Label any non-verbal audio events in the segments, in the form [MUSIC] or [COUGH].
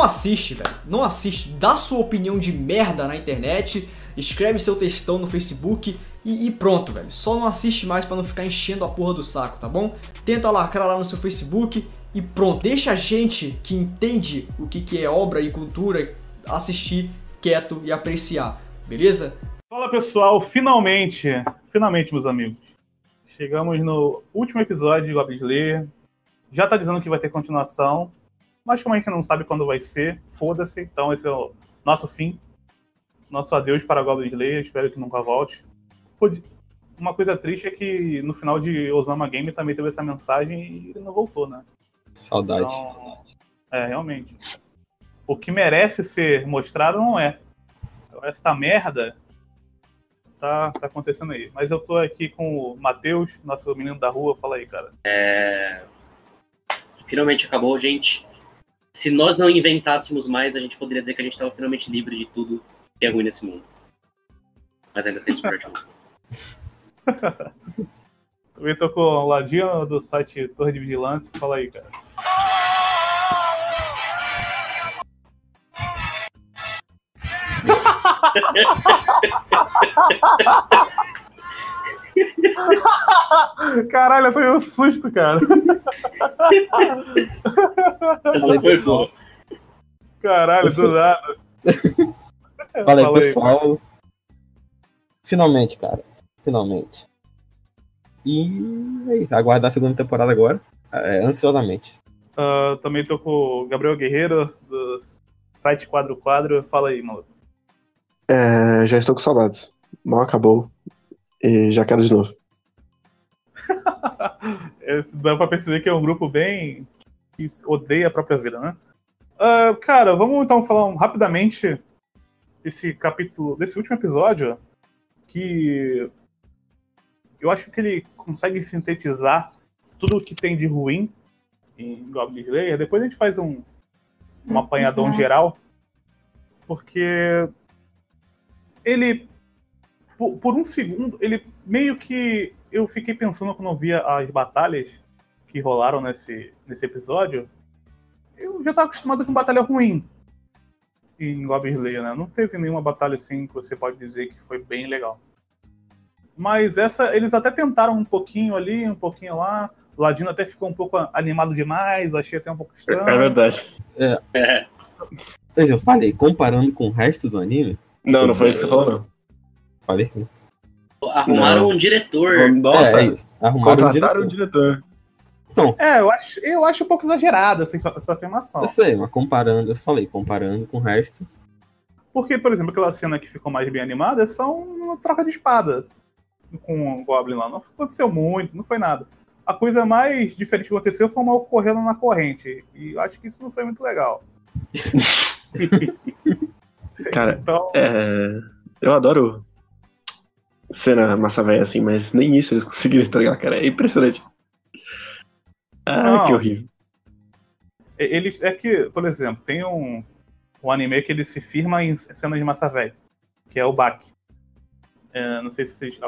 não assiste, velho. Não assiste. Dá sua opinião de merda na internet, escreve seu textão no Facebook e, e pronto, velho. Só não assiste mais para não ficar enchendo a porra do saco, tá bom? Tenta lacrar lá no seu Facebook e pronto. Deixa a gente que entende o que, que é obra e cultura assistir quieto e apreciar, beleza? Fala pessoal, finalmente, finalmente meus amigos, chegamos no último episódio de Goblin Slayer. Já tá dizendo que vai ter continuação, mas como a gente não sabe quando vai ser, foda-se. Então esse é o nosso fim, nosso adeus para Goblin Slayer. Espero que nunca volte. Uma coisa triste é que no final de Osama Game também teve essa mensagem e ele não voltou, né? Saudade. Então, é, realmente. O que merece ser mostrado não é. Essa merda tá, tá acontecendo aí. Mas eu tô aqui com o Matheus, nosso menino da rua. Fala aí, cara. É... Finalmente acabou, gente. Se nós não inventássemos mais, a gente poderia dizer que a gente estava finalmente livre de tudo que é ruim nesse mundo. Mas ainda tem sorte. Também tô com o Ladinho do site Torre de Vigilância. Fala aí, cara. [LAUGHS] [LAUGHS] Caralho, eu tomei um susto, cara. Essa foi boa. Caralho, do nada. [LAUGHS] Fala aí, pessoal. Finalmente, cara. Finalmente. E é aguardar a segunda temporada agora, é, ansiosamente. Uh, também tô com o Gabriel Guerreiro, do site Quadro Quadro. Fala aí, maluco. É, já estou com saudades. Mal acabou e já quero de novo. [LAUGHS] É, dá pra perceber que é um grupo bem que odeia a própria vida, né? Uh, cara, vamos então falar um, rapidamente desse capítulo, desse último episódio, que eu acho que ele consegue sintetizar tudo o que tem de ruim em Goblin Slayer. Depois a gente faz um, um apanhadão uhum. geral, porque ele, por, por, um segundo, ele meio que eu fiquei pensando quando eu via as batalhas que rolaram nesse, nesse episódio. Eu já estava acostumado com batalha ruim em Goblin Slayer, né? Não teve nenhuma batalha assim que você pode dizer que foi bem legal. Mas essa, eles até tentaram um pouquinho ali, um pouquinho lá. O Ladino até ficou um pouco animado demais, achei até um pouco estranho. É verdade. É. é. Eu falei, comparando com o resto do anime. Não, não foi isso que você falou, não. Arrumaram não. um diretor. Nossa, é, arrumaram um diretor. Um diretor. Então, é, eu acho, eu acho um pouco exagerada essa, essa afirmação. Eu sei, mas comparando, eu falei, comparando com o resto. Porque, por exemplo, aquela cena que ficou mais bem animada é só uma troca de espada com o Goblin lá. Não aconteceu muito, não foi nada. A coisa mais diferente que aconteceu foi uma correndo na corrente. E eu acho que isso não foi muito legal. [LAUGHS] [LAUGHS] Cara, então... é... eu adoro cena massa velha assim, mas nem isso eles [LAUGHS] conseguiram entregar, cara. É impressionante. Ah, não, que horrível. Ele, é que, por exemplo, tem um, um anime que ele se firma em cenas de massa velha, que é o Baki. É, não sei se vocês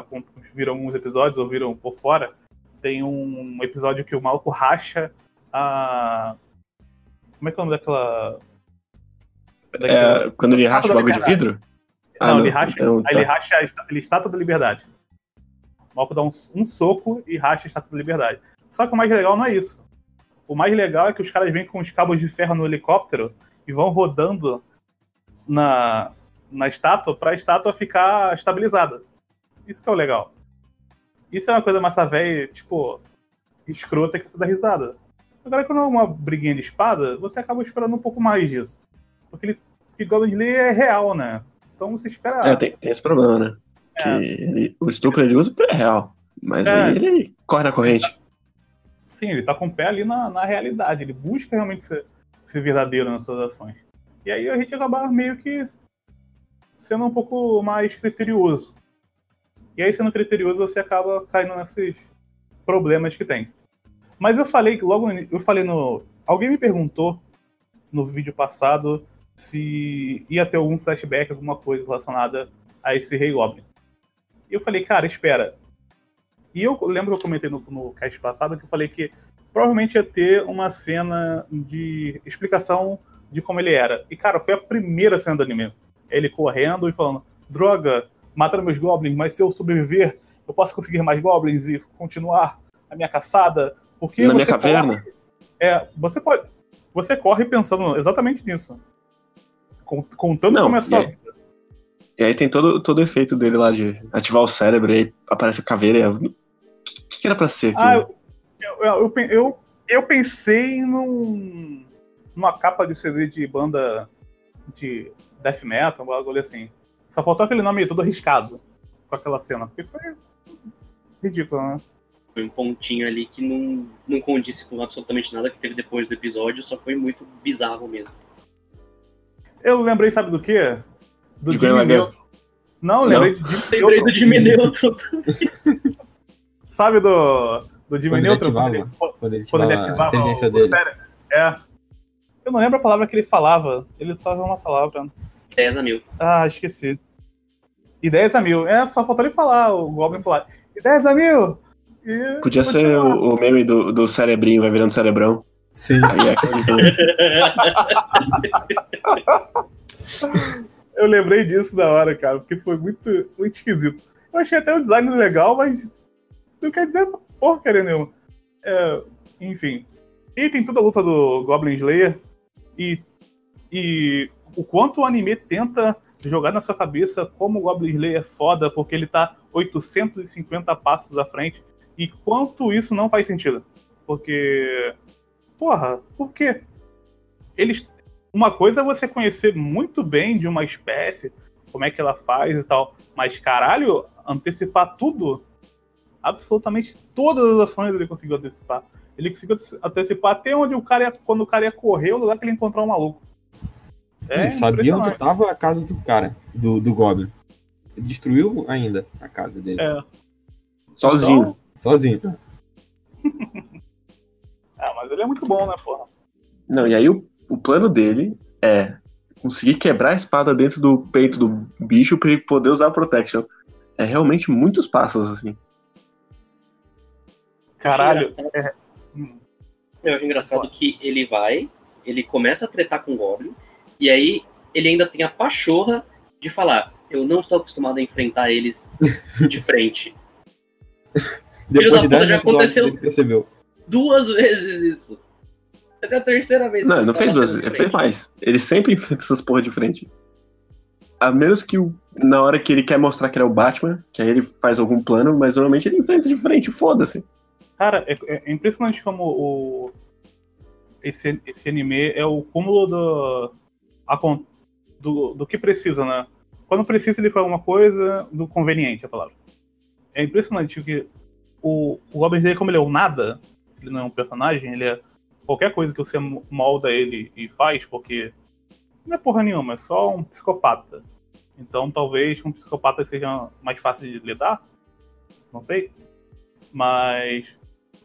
viram alguns episódios ou viram por fora. Tem um episódio que o maluco racha a. Como é que é o nome daquela. daquela... É, quando ele racha o bagulho de vidro? Ah, não, não, ele racha, então, tá. ele racha a estátua da liberdade. O maluco dá um, um soco e racha a estátua da liberdade. Só que o mais legal não é isso. O mais legal é que os caras vêm com os cabos de ferro no helicóptero e vão rodando na, na estátua para a estátua ficar estabilizada. Isso que é o legal. Isso é uma coisa massa velha, tipo, escrota que você dá risada. Agora, quando é uma briguinha de espada, você acaba esperando um pouco mais disso. Porque ele, o Golden Slayer é real, né? Então você espera. É, tem, tem esse problema, né? É. Que ele, o estupro ele usa é real. Mas é. ele corre na corrente. Sim, ele tá com o pé ali na, na realidade. Ele busca realmente ser, ser verdadeiro nas suas ações. E aí a gente acaba meio que sendo um pouco mais criterioso. E aí, sendo criterioso, você acaba caindo nesses problemas que tem. Mas eu falei que logo eu falei no. Alguém me perguntou no vídeo passado se ia ter algum flashback, alguma coisa relacionada a esse Rei Goblin. E eu falei, cara, espera. E eu lembro que eu comentei no, no cast passado que eu falei que provavelmente ia ter uma cena de explicação de como ele era. E, cara, foi a primeira cena do anime. Ele correndo e falando, droga, matando meus goblins, mas se eu sobreviver, eu posso conseguir mais goblins e continuar a minha caçada. Porque Na minha caverna. corre- é, você pode. Você corre pensando exatamente nisso. Con- Contando Não, como é a sua e aí- vida. E aí tem todo, todo o efeito dele lá de ativar o cérebro e aí aparece a caveira e é... O que, que era pra ser Ah, aquilo? eu, eu, eu, eu, eu pensei num, numa capa de CD de banda de death metal, um bagulho assim. Só faltou aquele nome todo arriscado com aquela cena, porque foi ridículo, né? Foi um pontinho ali que não, não condisse com absolutamente nada que teve depois do episódio, só foi muito bizarro mesmo. Eu lembrei, sabe do quê? Do De Jimmy. Não, lembrei de Jimmy Lembrei do. Jimmy Neutron. Sabe do, do Jimmy Quando ele Neutron? Quando ativava. ele, Quando ele quando ele ativava a inteligência o, dele. É. Eu não lembro a palavra que ele falava. Ele falava uma palavra. 10 a mil. Ah, esqueci. Ideias a mil. É, só faltou ele falar, o Goblin falar. Ideias a mil! E Podia ser continuar. o, o meme do, do cerebrinho, vai virando cerebrão. Sim. Aí é. Eu lembrei disso da hora, cara, porque foi muito, muito esquisito. Eu achei até o design legal, mas não quer dizer porcaria nenhuma. É, enfim. E tem toda a luta do Goblin Slayer e, e o quanto o anime tenta jogar na sua cabeça como o Goblin Slayer é foda, porque ele tá 850 passos à frente, e quanto isso não faz sentido. Porque. Porra, por quê? Eles. Uma coisa é você conhecer muito bem de uma espécie, como é que ela faz e tal, mas caralho, antecipar tudo, absolutamente todas as ações ele conseguiu antecipar. Ele conseguiu antecipar até onde o cara ia, quando o cara ia correr, o lugar que ele encontrou o maluco. É ele sabia onde impressionante. tava a casa do cara, do, do Goblin. Ele destruiu ainda a casa dele. É. Sozinho. Então, Sozinho. [LAUGHS] ah, mas ele é muito bom, né, porra? Não, e aí o, o plano dele é conseguir quebrar a espada dentro do peito do bicho pra ele poder usar a protection. É realmente muitos passos, assim. Caralho. Engraçado. é-. Eu acho engraçado que ele vai, ele começa a tretar com o Goblin, e aí ele ainda tem a pachorra de falar: Eu não estou acostumado a enfrentar eles de frente. [LAUGHS] Filho da Depois de puta, 10 já aconteceu. ele percebeu. Duas [LAUGHS] vezes isso. Essa é a terceira vez. Não, ele não fez duas, ele fez mais. Ele sempre [LAUGHS] enfrenta essas porra de frente. A menos que o- na hora que ele quer mostrar que ele é o Batman, que aí ele faz algum plano, mas normalmente ele enfrenta de frente, foda-se. Cara, é, é impressionante como o, esse, esse anime é o cúmulo do, a do, do que precisa, né? Quando precisa, ele faz uma coisa do conveniente, a palavra. É impressionante que o, o Goblin Slayer, como ele é o nada, ele não é um personagem, ele é qualquer coisa que você molda ele e faz, porque não é porra nenhuma, é só um psicopata. Então talvez um psicopata seja mais fácil de lidar, não sei. Mas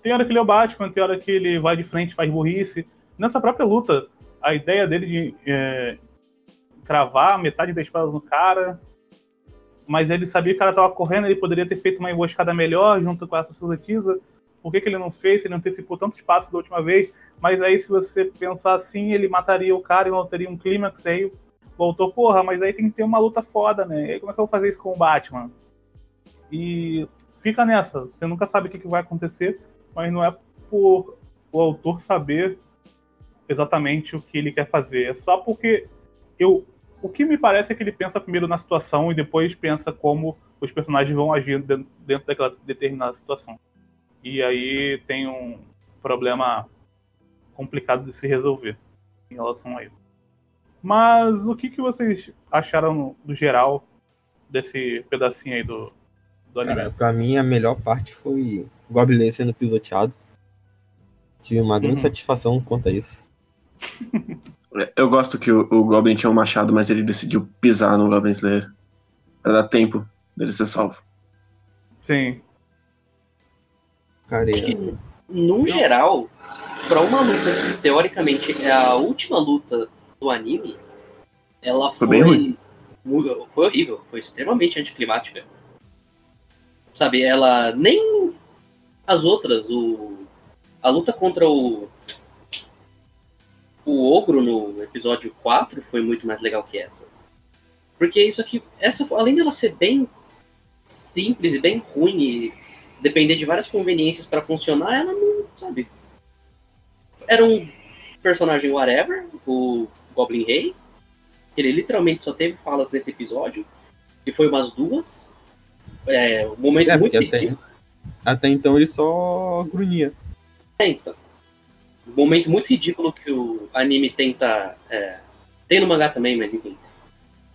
tem hora que ele é o Batman, tem hora que ele vai de frente faz burrice. Nessa própria luta, a ideia dele de é, cravar metade da espada no cara, mas ele sabia que o cara tava correndo, ele poderia ter feito uma emboscada melhor junto com essa Suzukiza. Por que, que ele não fez? Ele antecipou tantos passos da última vez. Mas aí, se você pensar assim, ele mataria o cara e não teria um clímax. Aí voltou, porra, mas aí tem que ter uma luta foda, né? E aí, como é que eu vou fazer isso com o Batman? E fica nessa. Você nunca sabe o que, que vai acontecer, mas não é por o autor saber exatamente o que ele quer fazer. É só porque eu. O que me parece é que ele pensa primeiro na situação e depois pensa como os personagens vão agir dentro, daquela determinada situação. E aí tem um problema complicado de se resolver em relação a isso. Mas o que, que vocês acharam do geral desse pedacinho aí do, do anime? Cara, pra mim a melhor parte foi o Goblin sendo piloteado. Tive uma grande Uhum. satisfação quanto a isso. Eu gosto que o, o Goblin tinha um machado, mas ele decidiu pisar no Goblin Slayer. Pra dar tempo dele ser salvo. Sim. Cara, Acho é- que, no geral, pra uma luta que teoricamente é a última luta do anime, ela Foi foi. bem ruim. Foi horrível, foi extremamente anticlimática. Sabe, ela. Nem as outras, o. A luta contra o. o ogro no episódio 4 foi muito mais legal que essa. Porque isso aqui, essa, além dela ser bem simples e bem ruim e depender de várias conveniências para funcionar, ela não, sabe. Era um personagem whatever, o Goblin Rei. Ele literalmente só teve falas nesse episódio, que foi umas duas. É, um momento É, muito até, ridículo. até então ele só grunhia. É, então. Um momento muito ridículo que o anime tenta. é, tem no mangá também, mas enfim.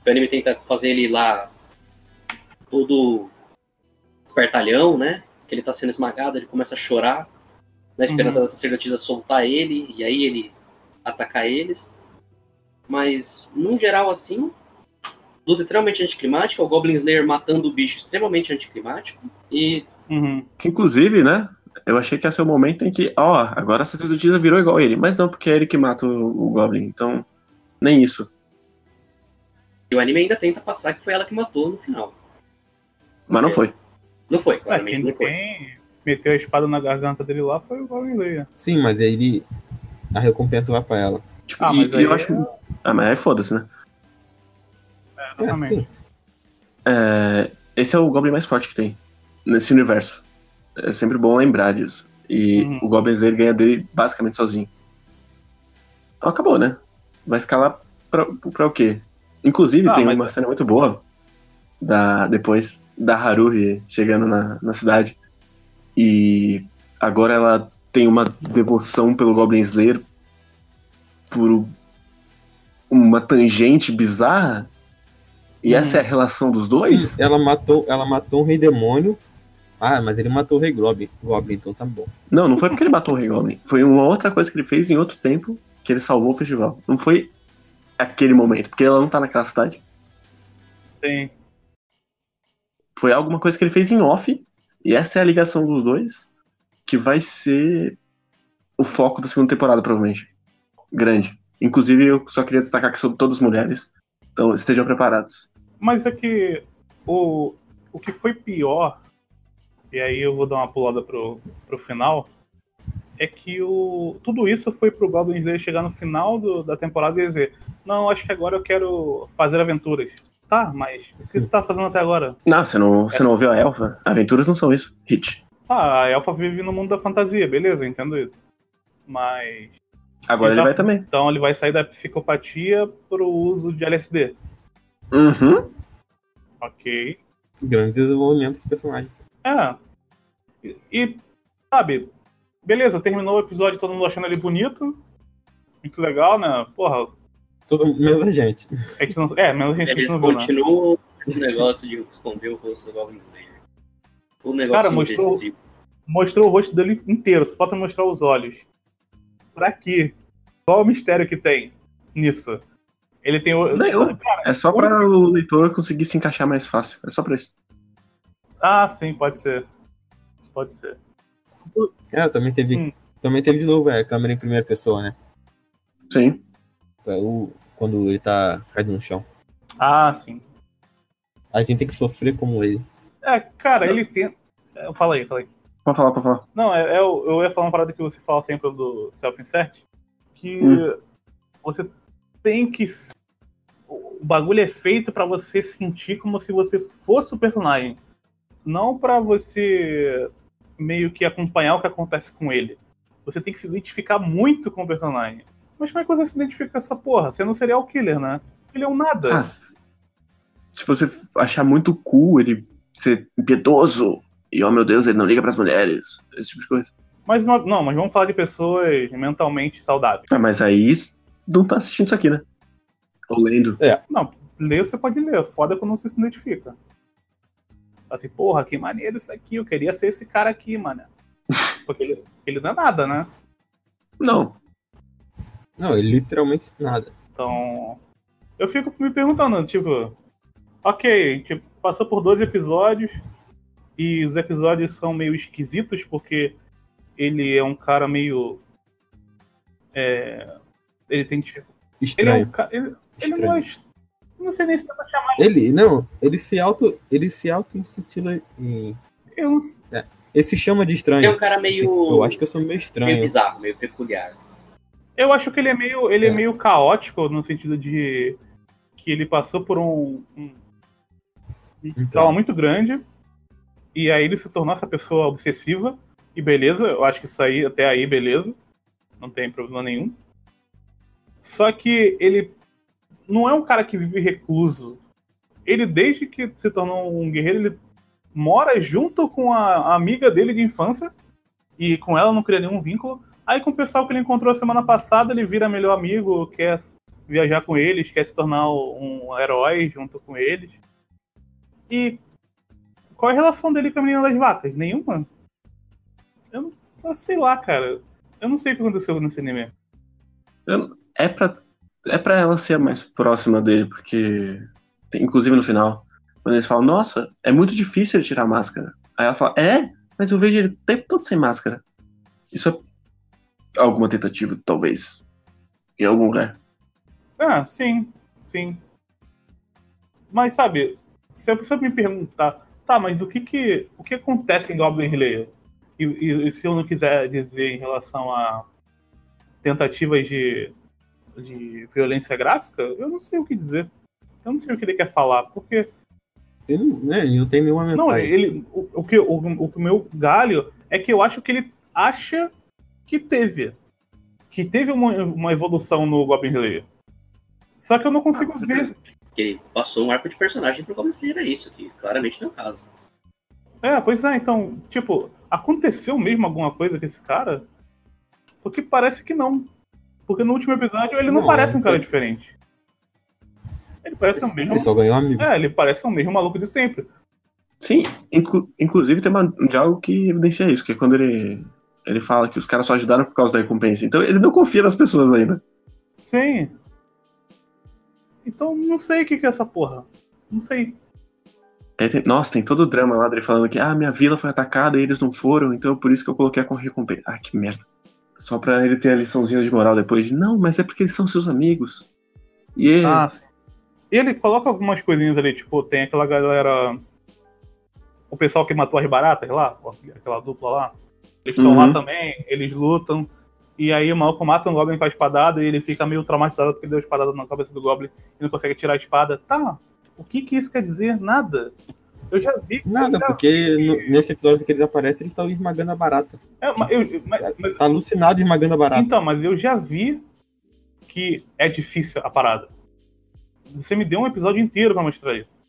O anime tenta fazer ele lá todo espertalhão, né? Que ele tá sendo esmagado, ele começa a chorar, na esperança da sacerdotisa soltar ele, e aí ele atacar eles. Mas, num geral, assim, luta extremamente anticlimática, o Goblin Slayer matando o bicho extremamente anticlimático, e Uhum. Que inclusive, né? Eu achei que ia ser o momento em que, ó, agora a sacerdotisa virou igual ele. Mas não, porque é ele que mata o, o Goblin. Então, nem isso. e o anime ainda tenta passar que foi ela que matou no final. Mas não foi. Não foi, É, claramente quem, não foi. quem meteu a espada na garganta dele lá foi o Goblin Slayer. Sim, mas aí ele. A recompensa vai pra ela. Tipo, Ah, e, mas e aí eu acho. Ah, mas aí foda-se, né? É, É, exatamente. sim. É, esse é o Goblin mais forte que tem nesse universo. É sempre bom lembrar disso. E Uhum. o Goblin Slayer ganha dele basicamente sozinho. Então acabou, né? Vai escalar pra, pra o quê? Inclusive, Ah, tem mas- uma cena muito boa da, depois da Haruhi chegando na, na cidade. E agora ela tem uma devoção pelo Goblin Slayer por uma tangente bizarra. E Uhum. essa é a relação dos dois? Ela matou, ela matou um rei demônio. Ah, mas ele matou o rei Goblin, Goblin então tá bom. Não, não foi porque ele matou o Rei Goblin. Foi uma outra coisa que ele fez em outro tempo que ele salvou o festival. Não foi aquele momento, porque ela não tá naquela cidade. Sim. Foi alguma coisa que ele fez em off. E essa é a ligação dos dois, que vai ser o foco da segunda temporada, provavelmente. Grande. Inclusive, eu só queria destacar que são todas mulheres. Então estejam preparados. Mas é que o, o que foi pior, e aí eu vou dar uma pulada pro, pro final, é que o, tudo isso foi pro Goblin Slayer chegar no final do- da temporada e dizer: Não, acho que agora eu quero fazer aventuras. Tá, mas o que você tá fazendo até agora? Não, você não, você não ouviu a Elfa? Aventuras não são isso. Hit. Ah, a Elfa vive no mundo da fantasia, beleza, eu entendo isso. Mas. Agora ele Então- vai também. Então ele vai sair da psicopatia pro uso de LSD. Uhum. Ok. Grande desenvolvimento de personagem. É. E, e, sabe, beleza, terminou o episódio todo mundo achando ele bonito. Muito legal, né? Porra, Todo menos a gente. a gente não. É, menos a gente Eles não viu, né? continuam esse negócio de esconder o rosto do Goblin Slayer. O negócio Cara, mostrou-. Mostrou o rosto dele inteiro, só falta mostrar os olhos. Pra quê? Qual o mistério que tem nisso? Ele tem o. É só para o leitor conseguir se encaixar mais fácil. É só pra isso. ah, sim, pode ser. Pode ser. É, também teve. Hum. Também teve de novo é, a câmera em primeira pessoa, né? Sim. É, o, quando ele tá caído no chão. Ah, sim. A gente tem que sofrer como ele. É, cara, ele tem. é, Fala aí, fala aí. Pode falar, pode falar. Não, é, é eu ia falar uma parada que você fala sempre do self-insert, que Hum. você tem que. O bagulho é feito pra você sentir como se você fosse o personagem. Não pra você meio que acompanhar o que acontece com ele. Você tem que se identificar muito com o personagem. Mas como é que você se identifica com essa porra? Você não é um serial killer, né? Ele é um nada. Ah, se você achar muito cool ele ser impiedoso e, oh meu Deus, ele não liga pras mulheres, esse tipo de coisa. Mas não, não, mas vamos falar de pessoas mentalmente saudáveis. Ah, mas aí não tá assistindo isso aqui, né? Ou lendo. Não, ler você pode ler, foda quando você se identifica. Assim, porra, que maneiro isso aqui, eu queria ser esse cara aqui, mano. [LAUGHS] Porque ele, ele não é nada, né? Não. Não, ele literalmente nada. Então, eu fico me perguntando, tipo, ok, tipo, passou por dois episódios e os episódios são meio esquisitos porque ele é um cara meio. é, ele tem. tipo, Ele é um Estranho. ele, ele não Estranho. é. est- Não sei nem se dá pra chamar Ele, não, ele se auto. Ele se auto intitula em. ele. eu não- Ele se chama de Ele é estranho. um cara meio. Eu acho que eu sou meio meio estranho. bizarro, meio peculiar. Eu acho que ele é meio, ele é. É. meio caótico no sentido de que ele passou por um, um, Então. trauma muito grande e aí ele se tornou essa pessoa obsessiva e beleza, eu acho que isso aí até aí beleza, não tem problema nenhum. Só que ele não é um cara que vive recluso. Ele desde que se tornou um guerreiro, ele mora junto com a amiga dele de infância e com ela não cria nenhum vínculo. Aí com o pessoal que ele encontrou semana passada, ele vira melhor amigo, quer viajar com eles, quer se tornar um herói junto com eles. E qual é a relação dele com a menina das vacas? Nenhuma? Eu, eu sei lá, cara. Eu não sei o que aconteceu nesse anime. É pra, é pra ela ser mais próxima dele, porque. tem- inclusive no final, quando eles falam, nossa, é muito difícil ele tirar a máscara. Aí ela fala, é, mas eu vejo ele o tempo todo sem máscara. Isso é alguma tentativa, talvez. Em algum lugar. Ah, sim, sim. Mas sabe, se a pessoa me perguntar, tá, mas do que que. O que acontece em Goblin Slayer? E, e- e se eu não quiser dizer em relação a tentativas de, de violência gráfica, eu não sei o que dizer. Eu não sei o que ele quer falar, porque Ele não, né, ele não tem nenhuma Não, mensagem. ele, o, o que, o, o que o meu galho é que eu acho que ele acha que teve. Que teve uma, uma evolução no Goblin Slayer. Só que eu não consigo Ah, ver. certeza. Ele passou um arco de personagem pro Goblin Slayer, é isso, que claramente não é o caso. É, pois é, então, tipo, aconteceu mesmo alguma coisa com esse cara? Porque parece que não. Porque no último episódio ele não, Não, parece um cara é- diferente. Ele parece o mesmo. Ele só ganhou amigos. É, ele parece o mesmo maluco de sempre. Sim, inclu- inclusive tem uma, um diálogo que evidencia isso, que é quando ele, ele fala que os caras só ajudaram por causa da recompensa. Então ele não confia nas pessoas ainda. Sim. Então não sei o que, que é essa porra. Não sei. Tem- nossa, tem todo o drama lá dele falando que ah, minha vila foi atacada e eles não foram, então é por isso que eu coloquei a recompensa. Ah, que merda. Só pra ele ter a liçãozinha de moral depois de, não, mas é porque eles são seus amigos. E ele, Ah, sim. Ele coloca algumas coisinhas ali, tipo, tem aquela galera. O pessoal que matou as baratas lá, aquela dupla lá. Eles estão Uhum. lá também, eles lutam. E aí o maluco mata um Goblin com a espadada e ele fica meio traumatizado porque deu a espadada na cabeça do Goblin e não consegue tirar a espada. Tá, o que que isso quer dizer? Nada. Eu já vi. Nada, já porque vi- no- nesse episódio que eles aparecem, eles estão esmagando a barata. É, mas eu- mas- mas- Tá alucinado esmagando a barata. Então, mas eu já vi que é difícil a parada. Você me deu um episódio inteiro pra mostrar isso.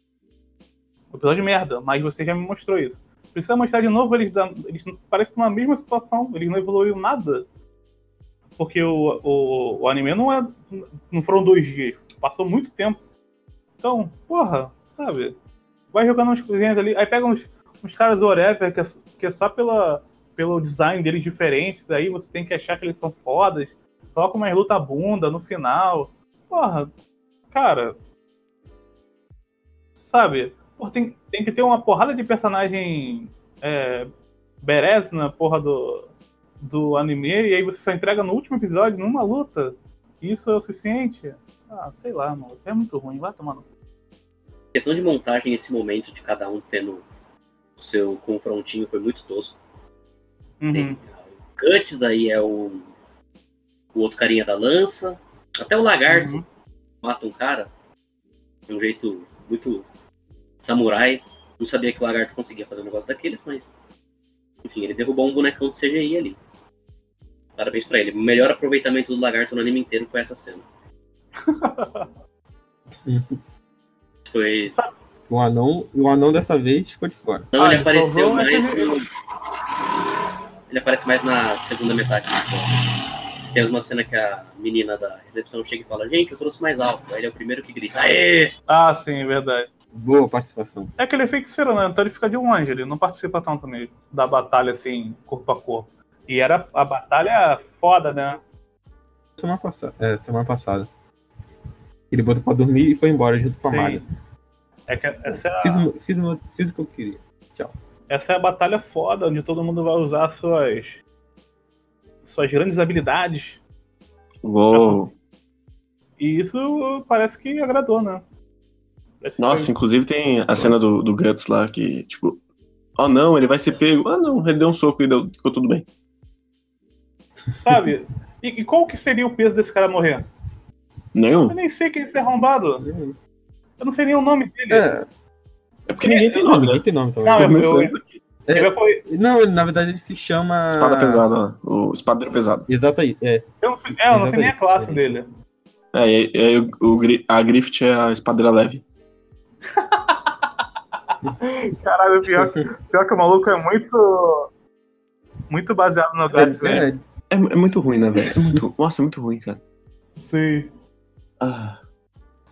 Um episódio de merda, mas você já me mostrou isso. Precisa mostrar de novo, eles, eles parecem que estão na mesma situação, eles não evoluíram nada. Porque o, o, o anime não é. Não foram dois dias, passou muito tempo. Então, porra, sabe? Vai jogando umas coisinhas ali, aí pega uns, uns caras do Whatever, que é, que é só pela, pelo design deles diferentes, aí você tem que achar que eles são fodas. Coloca uma luta bunda no final. Porra, cara. Sabe? Porra, tem, tem que ter uma porrada de personagem é, badass na porra do, do anime, e aí você só entrega no último episódio, numa luta. Isso é o suficiente? Ah, sei lá, mano. É muito ruim, vai tomar no questão de montagem nesse momento de cada um tendo o seu confrontinho foi muito tosco. Uhum. Tem, o Guts aí é o, o outro carinha da lança. Até o lagarto Uhum. mata um cara de um jeito muito samurai. Não sabia que o lagarto conseguia fazer um negócio daqueles, mas. Enfim, ele derrubou um bonecão de CGI ali. Parabéns pra ele. O melhor aproveitamento do lagarto no anime inteiro foi essa cena. [LAUGHS] Foi. O anão, o anão dessa vez ficou de fora. Não, Ah, ele apareceu salvou mais aquele- no... Ele aparece mais na segunda metade do episódio. Tem uma cena que a menina da recepção chega e fala, gente, eu trouxe mais alto. Aí ele é o primeiro que grita, aê! Ah, sim, é verdade. Boa participação. É que ele é feiticeiro, né? Então ele fica de longe, ele não participa tanto mesmo da batalha assim, corpo a corpo. E era a batalha foda, né? Semana passada. É, semana passada. Ele botou pra dormir e foi embora junto com a. Maga. É que essa é, a, Fiz, o- fiz, fiz o que eu queria. essa é a batalha foda, onde todo mundo vai usar suas suas grandes habilidades. Uou. E isso parece que agradou, né? Nossa, inclusive tem a cena do, do Guts lá que, tipo, oh não, ele vai ser pego. Ah não, ele deu um soco e deu, ficou tudo bem. sabe? E, e qual que seria o peso desse cara morrer? Nenhum. Eu nem sei quem é arrombado. Eu não sei nem o nome dele. É, É porque ninguém tem nome, ninguém né? tem nome também. Não, eu- eu- aqui. Ele correr- Não, ele, na verdade ele se chama. Espada pesada, ó. O espadeiro pesado. Exato aí, é. Eu não sei, é, eu não sei nem a classe dele. É, e e aí o, a Grift é a espadeira leve. [LAUGHS] Caralho, pior, pior que o maluco é muito. Muito baseado no Gladys, velho. É, É, é muito ruim, né, velho? É muito, nossa, é muito ruim, cara. Sei. Ah,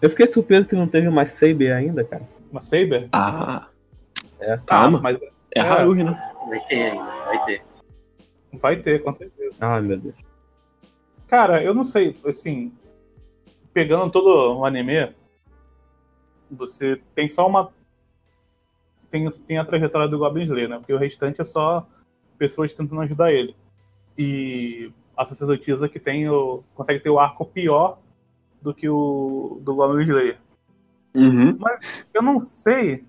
Eu fiquei surpreso que não teve mais Saber ainda, cara. Uma Saber? ah É. calma. Mas É a Haruhi, né? Vai ter ainda, vai ter. vai ter, com certeza. Ai, meu Deus. Cara, eu não sei, assim. Pegando todo o anime, você tem só uma. Tem, tem a trajetória do Goblin Slayer, né? Porque o restante é só pessoas tentando ajudar ele. E a sacerdotisa que tem o. consegue ter o arco pior do que o do Goblin Slayer. Uhum. Eu não sei,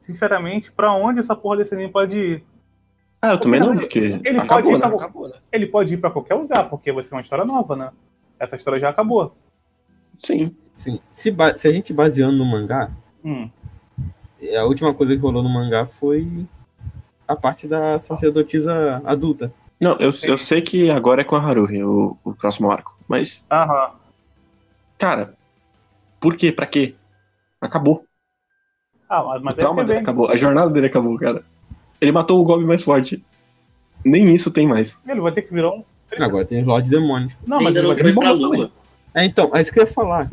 sinceramente, pra onde essa porra desse anime pode ir. Ah, eu também não, porque Ele acabou, pode ir né? pra- Acabou, né? Ele pode ir pra qualquer lugar, porque vai ser uma história nova, né? Essa história já acabou. Sim. Sim. Se, se a gente baseando no mangá, Hum. a última coisa que rolou no mangá foi a parte da sacerdotisa adulta. Não, eu, eu sei que agora é com a Haruhi, o, o próximo arco. Mas, Aham. cara, por quê? Pra quê? Acabou. Ah, mas, o mas trauma é que dele acabou. A jornada dele acabou, cara. Ele matou o Goblin mais forte. Nem isso tem mais. Ele vai ter que virar um. Agora tem os Lorde Demônios. Não, mas ele vai ter que morrer lua. É, então, é isso que eu ia falar.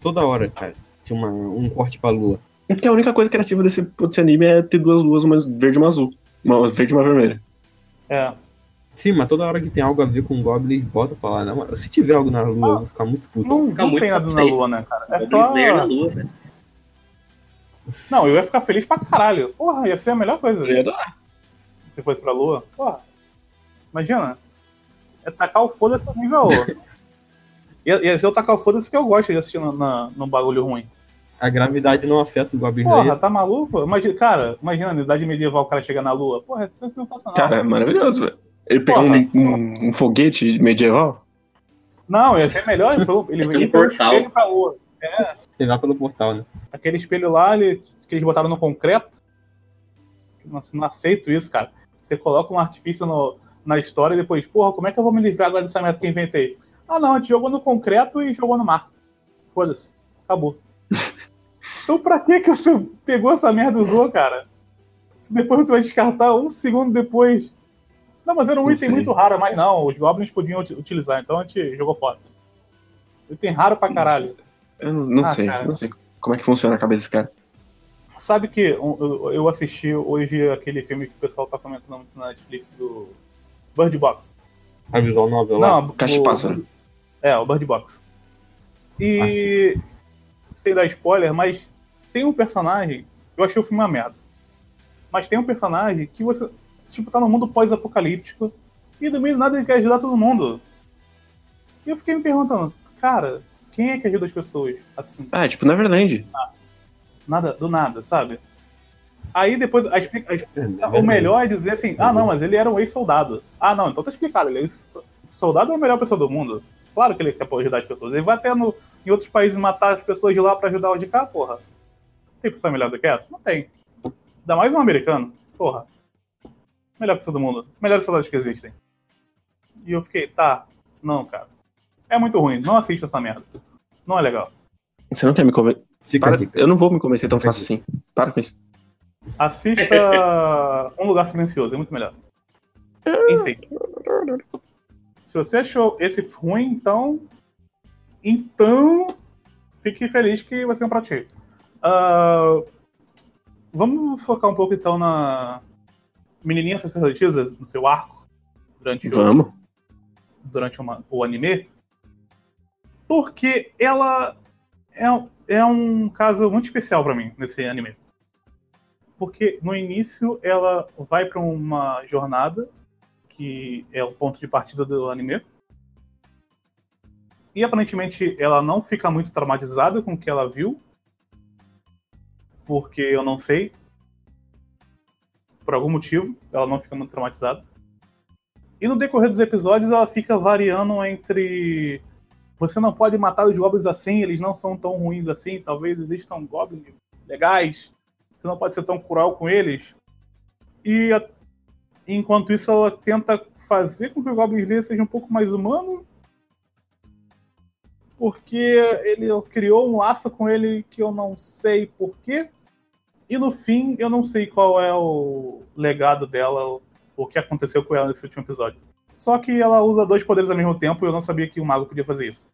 Toda hora, cara, tinha uma, um corte pra lua. É porque a única coisa criativa desse, desse anime é ter duas luas, uma verde e uma azul. Uma verde e uma vermelha. É. Sim, mas toda hora que tem algo a ver com Goblin, bota pra lá. Não, se tiver algo na lua, eu vou ficar muito puto. Não, não muito tem nada na lua, né, cara? É Goblin só. Na lua, velho. Não, eu ia ficar feliz pra caralho. Porra, ia ser a melhor coisa. Ia dar. Se fosse pra lua. Porra. Imagina. É tacar o foda-se no nível. [LAUGHS] ia, ia ser o tacar o foda-se que eu gosto de assistir no, na, num bagulho ruim. A gravidade não afeta o Goblin Porra, tá maluco? Imagina, cara, imagina na idade medieval o cara chegar na lua. Porra, isso é sensacional. Cara, é maravilhoso, velho. Ele pegou um, um, um foguete medieval. Não, ia ser melhor ele Ia ser um ir pelo portal. espelho pra lua. Tem lá pelo portal, né? Aquele espelho lá, ele- que eles botaram no concreto. Nossa, não aceito isso, cara. Você coloca um artifício no- na história e depois, porra, como é que eu vou me livrar agora dessa merda que eu inventei? Ah, não, a gente jogou no concreto e jogou no mar. Foda-se. Acabou. [LAUGHS] então pra que que você pegou essa merda e usou, cara? Se depois você vai descartar um segundo depois. Não, mas era um Não item sei. muito raro, mas não, os goblins podiam uti- utilizar, então a gente jogou fora. Item raro pra caralho. Eu não, não Ah, sei, cara. não sei como é que funciona a cabeça desse cara. Sabe que eu, assisti hoje aquele filme que o pessoal tá comentando muito na Netflix do Bird Box. A visual novel lá. Não, Caixa de pássaro. É, o Bird Box. E sem dar spoiler, mas tem um personagem. Eu achei o filme uma merda. Mas tem um personagem que você, tipo, tá no mundo pós-apocalíptico e do meio do nada ele quer ajudar todo mundo. E eu fiquei me perguntando, cara, quem é que ajuda as pessoas assim? Ah, é tipo Neverland. Nada, do nada, sabe? Aí depois a, explica- a É, o verdade. melhor é dizer assim, ah não, mas ele era um ex-soldado. Ah não, então tá explicado, ele é ex- soldado é a melhor pessoa do mundo. Claro que ele quer ajudar as pessoas. Ele vai até no, em outros países matar as pessoas de lá pra ajudar o de cá, porra. Tem pessoa melhor do que essa? Não tem. Ainda mais um americano. Porra. Melhor pessoa do mundo. Melhores soldados que existem. E eu fiquei, tá, não, cara. É muito ruim, não assista essa merda. Não é legal. Você não quer me convencer? Eu não vou me convencer tão fácil assim. Para com isso. Assista [LAUGHS] Um Lugar Silencioso, é muito melhor. Enfim. Se você achou esse ruim, então. Então. Fique feliz que vai ser um pra ti. Ah, vamos focar um pouco então na menininha sacerdotisa, no seu arco, durante o, Vamos. durante uma- o anime, porque ela é, um- é um caso muito especial pra mim nesse anime. Porque no início ela vai pra uma jornada, que é o ponto de partida do anime. E aparentemente ela não fica muito traumatizada com o que ela viu. Porque eu não sei. Por algum motivo, ela não fica muito traumatizada. E no decorrer dos episódios ela fica variando entre. Você não pode matar os goblins assim, eles não são tão ruins assim, talvez existam goblins legais, você não pode ser tão cruel com eles. E enquanto isso ela tenta fazer com que o Goblin Slayer seja um pouco mais humano. Porque ele criou um laço com ele que eu não sei porquê. E no fim, eu não sei qual é o legado dela, o que aconteceu com ela nesse último episódio. Só que ela usa dois poderes ao mesmo tempo e eu não sabia que o mago podia fazer isso.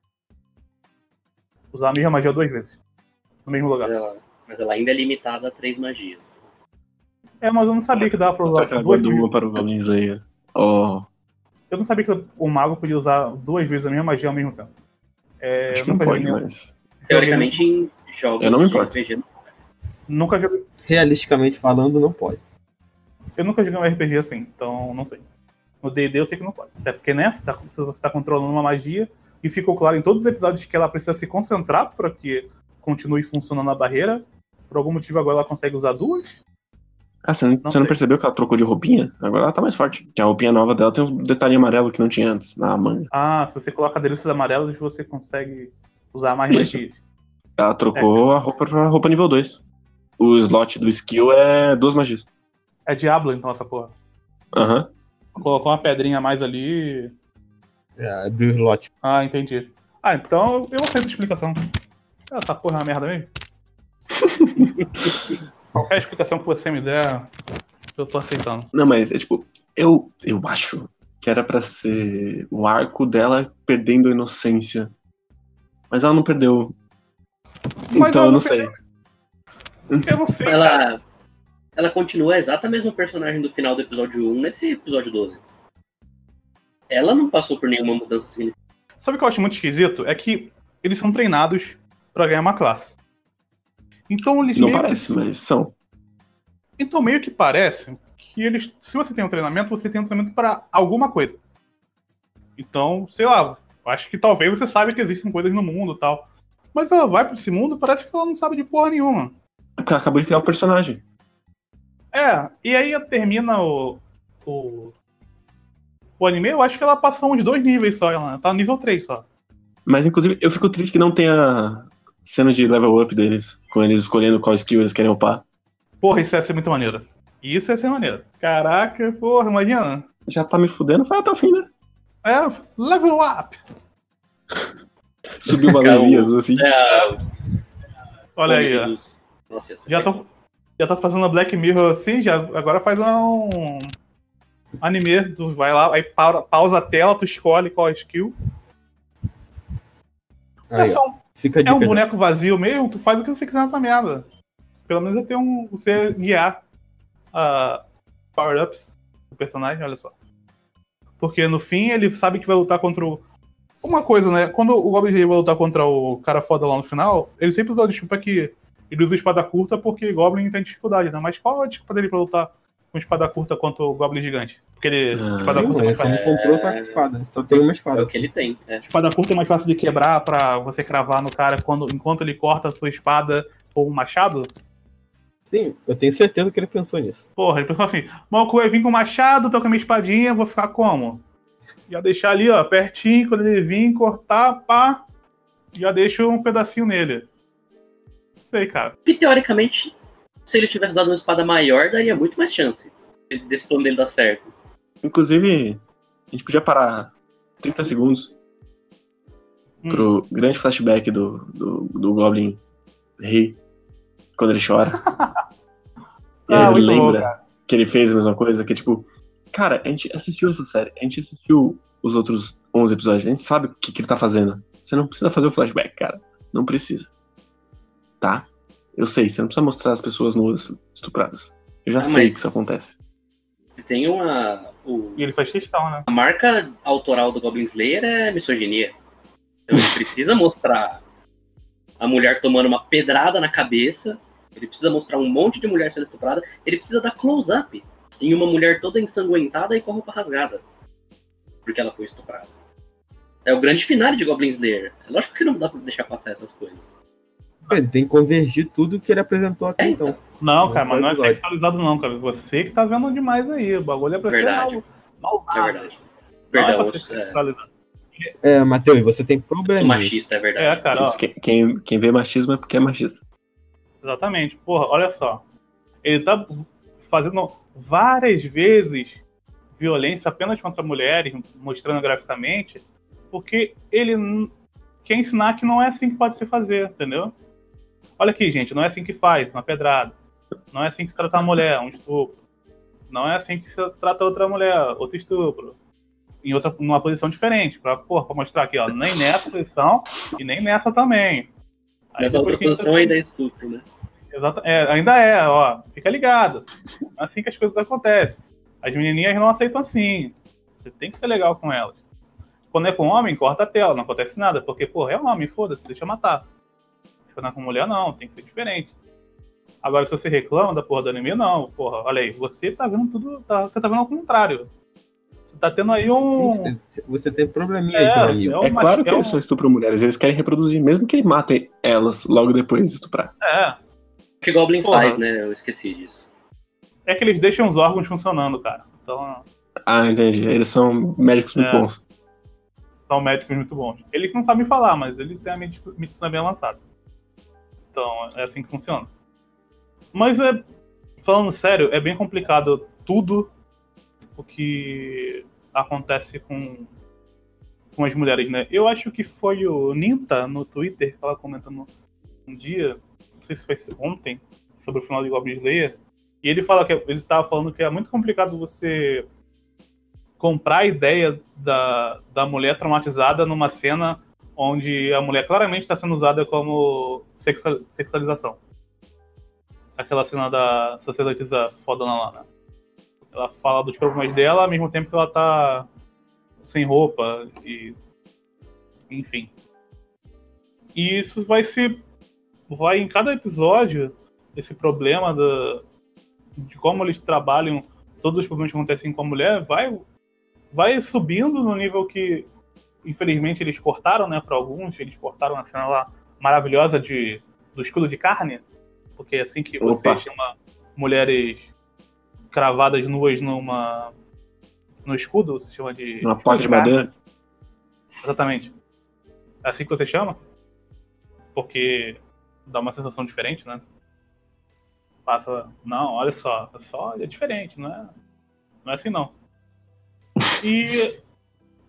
Usar a mesma magia duas vezes. No mesmo Mas lugar. ela, mas ela ainda é limitada a três magias. É, mas eu não sabia que dava pra usar ela duas uma para o Goblin Slayer. Oh, Eu não sabia que o mago podia usar duas vezes a mesma magia ao mesmo tempo. É, acho eu que não nunca pode joguei- mais. Teoricamente, em jogos Eu não me importo. RPG, Nunca joguei, Realisticamente falando, não pode. eu nunca joguei um RPG assim, então não sei. No D&D eu sei que não pode. Até porque nessa, tá, você está controlando uma magia e ficou claro em todos os episódios que ela precisa se concentrar para que continue funcionando a barreira. Por algum motivo agora ela consegue usar duas. Ah, você não, Não você não percebeu que ela trocou de roupinha? Agora ela tá mais forte. Que a roupinha nova dela tem um detalhe amarelo que não tinha antes, na manga. Ah, se você coloca adereços amarelos, você consegue usar mais Isso. magias. Ela trocou a roupa pra roupa nível 2. O slot do skill é duas magias. É Diablo então essa porra. Aham. Colocou uma pedrinha a mais ali. É, abriu o slot. Ah, entendi. Ah, então eu aceito a explicação. Essa porra é uma merda mesmo? [LAUGHS] Qualquer explicação que você me der, eu tô aceitando. Não, mas é tipo, eu, eu acho que era pra ser o arco dela perdendo a inocência. Mas ela não perdeu. Mas então eu não não sei. Eu não sei. cara. Ela, ela continua a exata mesma personagem do final do episódio 1 nesse episódio 12. Ela não passou por nenhuma mudança significativa. Sabe o que eu acho muito esquisito? É que eles são treinados pra ganhar uma classe. Então eles Não meio parece, que. mas são. Então meio que parece que eles. Se você tem um treinamento, você tem um treinamento para alguma coisa. Então, sei lá, acho que talvez você saiba que existem coisas no mundo e tal. Mas ela vai pra esse mundo, parece que ela não sabe de porra nenhuma. Ela acabou de criar o personagem. É, e aí termina o. o. O anime, eu acho que ela passou uns dois níveis só, ela tá no nível 3 só. Mas inclusive eu fico triste que não tenha cena de level up deles, com eles escolhendo qual skill eles querem upar. Porra, isso ia ser muito maneiro. Isso ia ser maneiro. Caraca, porra, imagina. Já tá me fudendo, vai até o fim, né? É, level up! Subiu uma [LAUGHS] Cara, luzinha azul assim. É, Olha aí, ó. Nossa, Já tô, já tô fazendo Black Mirror assim, já, agora faz um anime, tu vai lá, aí pausa a tela, tu escolhe qual é a skill. é, Aí, ó. só um, Fica é um já. boneco vazio mesmo, tu faz o que você quiser nessa merda. Pelo menos é ter um. Você guiar a power-ups do personagem, olha só. Porque no fim ele sabe que vai lutar contra o. Uma coisa, né? Quando o Goblin Slayer vai lutar contra o cara foda lá no final, ele sempre usa a desculpa que ele usa espada curta porque Goblin tem dificuldade, né? Mas qual a desculpa dele pra lutar com espada curta contra o Goblin gigante? Porque ele. Ah, espada curta é ele mais fácil. não comprou outra espada. Só tem uma É espada. o que ele tem. É. Espada curta é mais fácil de quebrar pra você cravar no cara quando, enquanto ele corta a sua espada ou um machado? Sim, eu tenho certeza que ele pensou nisso. Porra, ele pensou assim: Malco vai vir com o machado, tô com a minha espadinha, vou ficar como? Já deixar ali, ó, pertinho, quando ele vir, cortar, pá, já deixo um pedacinho nele. Não sei, cara. E teoricamente, se ele tivesse dado uma espada maior, daria muito mais chance desse plano dele dar certo. Inclusive, a gente podia parar 30 segundos Hum. pro grande flashback do, do, do Goblin Rei, quando ele chora. [LAUGHS] e aí Ah, ele muito bom, lembra que ele fez a mesma coisa, que tipo, cara, a gente assistiu essa série, a gente assistiu os outros 11 episódios, a gente sabe o que, que ele tá fazendo. Você não precisa fazer o flashback, cara. Não precisa. Tá? Eu sei, você não precisa mostrar as pessoas nuas estupradas. Eu já Ah, sei que isso acontece. Se tem uma. o- E ele faz questão, né? a marca autoral do Goblin Slayer é misoginia. Então ele precisa mostrar a mulher tomando uma pedrada na cabeça. Ele precisa mostrar um monte de mulher sendo estuprada. Ele precisa dar close-up em uma mulher toda ensanguentada e com a roupa rasgada. Porque ela foi estuprada. É o grande finale de Goblin Slayer. É lógico que não dá pra deixar passar essas coisas. Ele tem que convergir tudo que ele apresentou até É, então. Não, Não cara, mas não é sexualizado, não, cara. Você que tá vendo demais aí. O bagulho é pra Verdade. ser mal, É malvado. verdade. Perdão, não é pra ser é. sexualizado. É, Matheus, você tem problema. machista, é verdade. É, cara, Isso, quem, quem, vê machismo é porque é machista. exatamente. Porra, olha só. Ele tá fazendo várias vezes violência apenas contra mulheres, mostrando graficamente, porque ele quer ensinar que não é assim que pode se fazer, entendeu? Olha aqui, gente, não é assim que faz, uma pedrada. Não é assim que se trata uma mulher, um estupro. Não é assim que se trata outra mulher, outro estupro. Em outra, numa posição diferente, pra, porra, pra mostrar aqui, ó, nem nessa posição e nem nessa também. Aí Nessa outra posição ainda é estupro, né? Exato, é, ainda é, ó. Fica ligado. É assim que as coisas acontecem. As menininhas não aceitam assim. Você tem que ser legal com elas. Quando é com homem, corta a tela, não acontece nada, porque, porra, é homem, foda-se, deixa matar. É com mulher, não, tem que ser diferente. Agora, se você reclama da porra do anime, não, porra, olha aí, você tá vendo tudo, tá- você tá vendo ao contrário. Você tá tendo aí um. Você, você tem probleminha É, aí, meu amigo. é um É claro que é um- eles só estupram mulheres, eles querem reproduzir, mesmo que ele matem elas logo depois de estuprar. É, que Goblin Porra. faz, né? Eu esqueci disso. é que eles deixam os órgãos funcionando, cara. Então, Ah, entendi. Eles são médicos muito É. bons. são médicos muito bons. Eles não sabem falar, mas eles têm a medi- medicina bem avançada. Então, é assim que funciona. Mas é, falando sério, é bem complicado tudo o que acontece com, com as mulheres, né? Eu acho que foi o Ninta no Twitter que tava comentando um dia, não sei se foi ontem, sobre o final de Goblin Slayer, e ele fala que ele tava falando que é muito complicado você comprar a ideia da, da mulher traumatizada numa cena onde a mulher claramente está sendo usada como sexual- sexualização. Aquela cena da sacerdotisa fodona lá, né? Ela fala dos problemas dela ao mesmo tempo que ela tá sem roupa e. Enfim. E isso vai se. Vai em cada episódio, esse problema de como eles trabalham todos os problemas que acontecem com a mulher, vai vai subindo no nível que, infelizmente, eles cortaram, né, para alguns. Eles cortaram a cena lá maravilhosa de, do escudo de carne, porque é assim que você Opa. chama mulheres cravadas nuas numa no escudo, você chama de Uma placa de carne. madeira. Exatamente. É assim que você chama? Porque dá uma sensação diferente, né? Passa. Não, olha só. É só é diferente, não é? Não é assim não. E,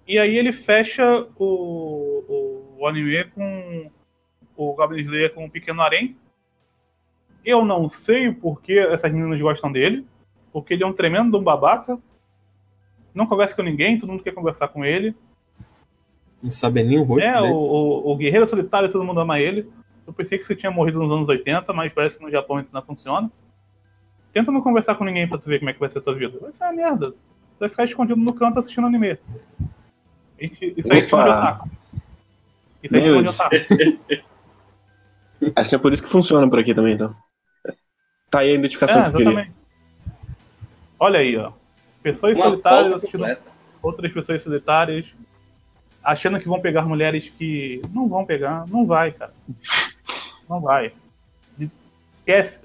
e aí ele fecha o, o, o anime com o Goblin Slayer com o Pequeno Harém. Eu não sei o porquê essas meninas gostam dele. Porque ele é um tremendo um babaca. Não conversa com ninguém, todo mundo quer conversar com ele. Não sabe nem o rosto É, o, o, o Guerreiro Solitário, todo mundo ama ele. Eu pensei que você tinha morrido nos anos 80, mas parece que no Japão isso não funciona. Tenta não conversar com ninguém pra tu ver como é que vai ser a tua vida. Vai ser uma merda. Tu vai ficar escondido no canto assistindo anime. Isso aí chama de Opa. otaku. Isso aí chama de Deus. otaku. Acho que é por isso que funciona por aqui também, então. Tá aí a É, identificação que você queria. Olha aí, ó. Pessoas Uma solitárias assistindo completa. outras pessoas solitárias, achando que vão pegar mulheres que não vão pegar. Não vai, cara. Não vai. Esquece.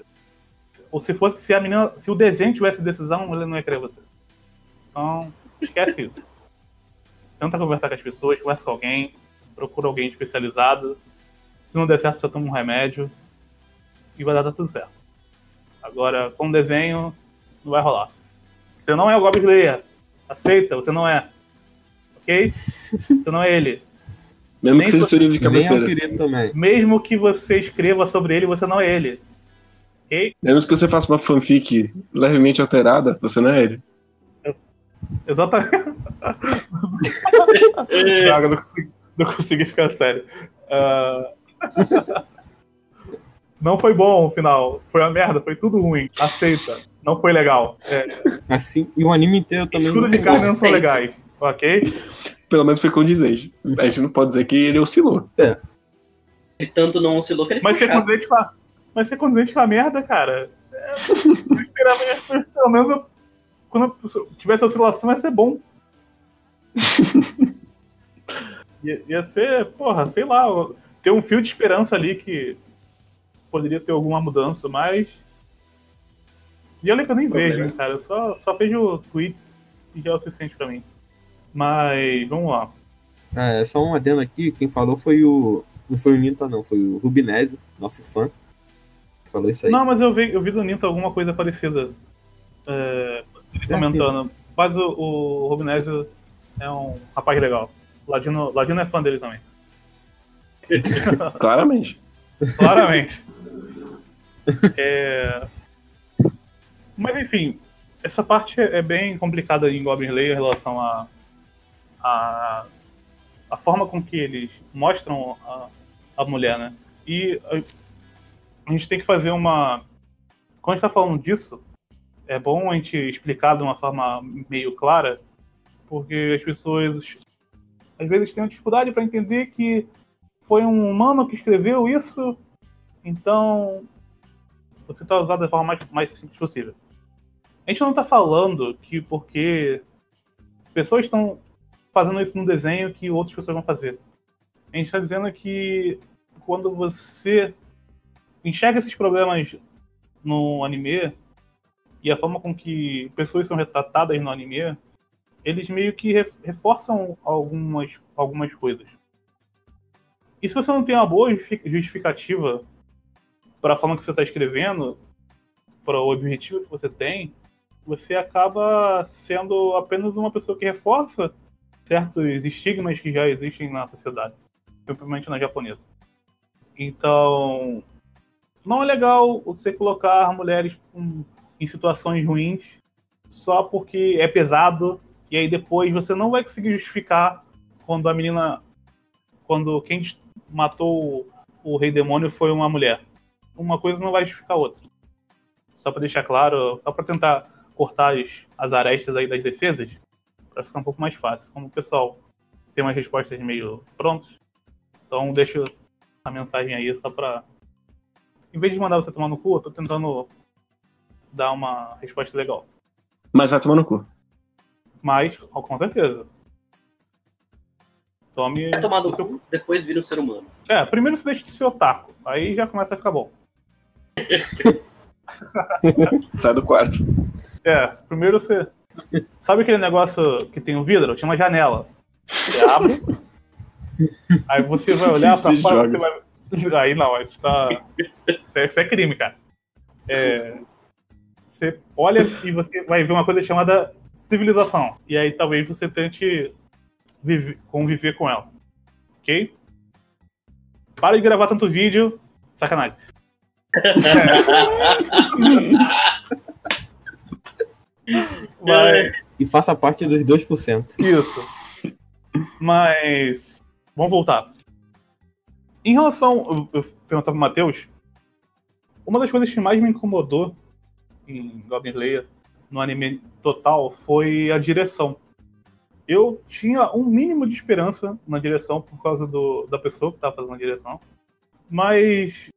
Ou se fosse, se a menina, se o desenho tivesse decisão, ele não ia querer você. Então, esquece isso. Tenta conversar com as pessoas, conversa com alguém, procura alguém especializado. Se não der certo, você toma um remédio e vai dar tudo certo. Agora, com desenho, não vai rolar. Você não é o Goblin Slayer. Aceita, você não é. Ok? Você não é ele. Mesmo Nem que seja seu livro de Nem é o cabeceira. querido também. Mesmo que você escreva sobre ele, você não é ele. Ok? Mesmo que você faça uma fanfic levemente alterada, você não é ele. Exatamente. [LAUGHS] É, Droga, não consegui, não consegui ficar sério. Ah, Não foi bom o final. Foi uma merda, foi tudo ruim. Aceita. Não foi legal. É, Assim, e o anime inteiro também. escudo não de foi carne não são legais. Ok? Pelo menos foi condizente. A gente não pode dizer que ele oscilou. Ele tanto não oscilou que ele Mas chato. condizente com a, mas ser condizente com a merda, cara. É, eu esperava- pelo menos eu- quando tivesse oscilação ia ser bom. [LAUGHS] ia, ia ser, porra, sei lá, ter um fio de esperança ali que poderia ter alguma mudança, mas. E olha que eu nem Problema. vejo, cara. Eu só, só vejo tweets e já é o suficiente pra mim. Mas vamos lá. É, só um adendo aqui, quem falou foi o. Não foi o Ninta, não, foi o Rubinésio, nosso fã. Falou isso aí. Não, mas eu vi, eu vi do Ninta alguma coisa parecida. É, comentando. Mas o, o Rubinésio é um rapaz legal. Ladino, Ladino é fã dele também. [LAUGHS] Claramente. Claramente. É, Mas enfim, essa parte é bem complicada em Goblin Slayer em relação a, a, a forma com que eles mostram a, a mulher, né? E a, a gente tem que fazer uma. Quando a gente tá falando disso, é bom a gente explicar de uma forma meio clara, porque as pessoas às vezes têm dificuldade para entender que foi um humano que escreveu isso, então vou tentar usar da forma mais, mais simples possível. A gente não está falando que porque pessoas estão fazendo isso num desenho que outras pessoas vão fazer. A gente está dizendo que quando você enxerga esses problemas no anime e a forma com que pessoas são retratadas no anime, eles meio que re- reforçam algumas, algumas coisas. E se você não tem uma boa justi- justificativa para a forma que você está escrevendo, para o objetivo que você tem, você acaba sendo apenas uma pessoa que reforça certos estigmas que já existem na sociedade, principalmente na japonesa. Então, não é legal você colocar mulheres com- em situações ruins só porque é pesado e aí depois você não vai conseguir justificar quando a menina, quando quem matou o, rei demônio foi uma mulher. Uma coisa não vai justificar a outra. Só para deixar claro, só para tentar cortar as, as arestas aí das defesas, para ficar um pouco mais fácil. Como o pessoal tem umas respostas meio prontas, então deixo a mensagem aí só para em vez de mandar você tomar no cu, eu tô tentando dar uma resposta legal. Mas vai tomar no cu. Mas, com certeza. Tome. É tomado o seu- cu, depois vira um ser humano. É, primeiro você deixa de ser otaku. Aí já começa a ficar bom. [LAUGHS] Sai do quarto. É, primeiro você. Sabe aquele negócio que tem um vidro? Tinha uma janela. Você abre. [LAUGHS] aí você vai olhar pra fora. vai... [LAUGHS] Aí não, aí você tá. Isso é, isso é crime, cara. É, Você olha e você vai ver uma coisa chamada civilização. E aí talvez você tente vive- conviver com ela. Ok? Para de gravar tanto vídeo. Sacanagem. [LAUGHS] Mas. E faça parte dos 2%. Isso. Mas. Vamos voltar. Em relação. Eu, eu perguntava pro Matheus. Uma das coisas que mais me incomodou em Goblin Slayer, no anime total, foi a direção. Eu tinha um mínimo de esperança na direção por causa do, da pessoa que estava fazendo a direção. Mas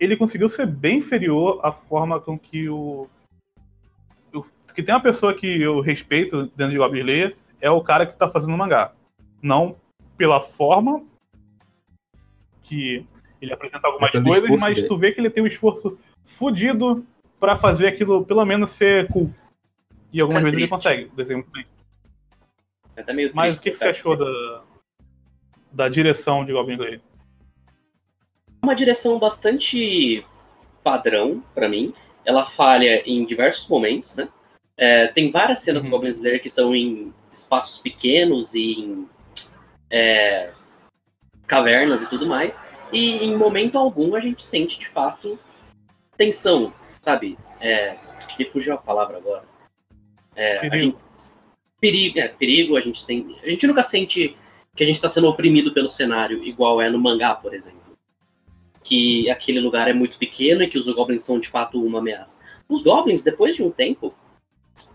ele conseguiu ser bem inferior à forma com que o. o- que tem uma pessoa que eu respeito dentro de Goblin Slayer é o cara que tá fazendo o mangá. Não pela forma que ele apresenta algumas coisas, mas dele. tu vê que ele tem um esforço fodido pra fazer aquilo pelo menos ser cool. E algumas É vezes ele triste. consegue, desenho muito bem. É Mas o que, que você achou da, da direção de Goblin Slayer? uma direção bastante padrão pra mim. Ela falha em diversos momentos, né? É, tem várias cenas Uhum. do Goblin Slayer que são em espaços pequenos e em é, cavernas e tudo mais. E em momento algum a gente sente de fato tensão, sabe? É, me fugiu a palavra agora. É, a Perigo. gente- perigo, é, perigo, a gente sente. A gente nunca sente que a gente está sendo oprimido pelo cenário, igual é no mangá, por exemplo que aquele lugar é muito pequeno e que os goblins são de fato uma ameaça. Os goblins, depois de um tempo,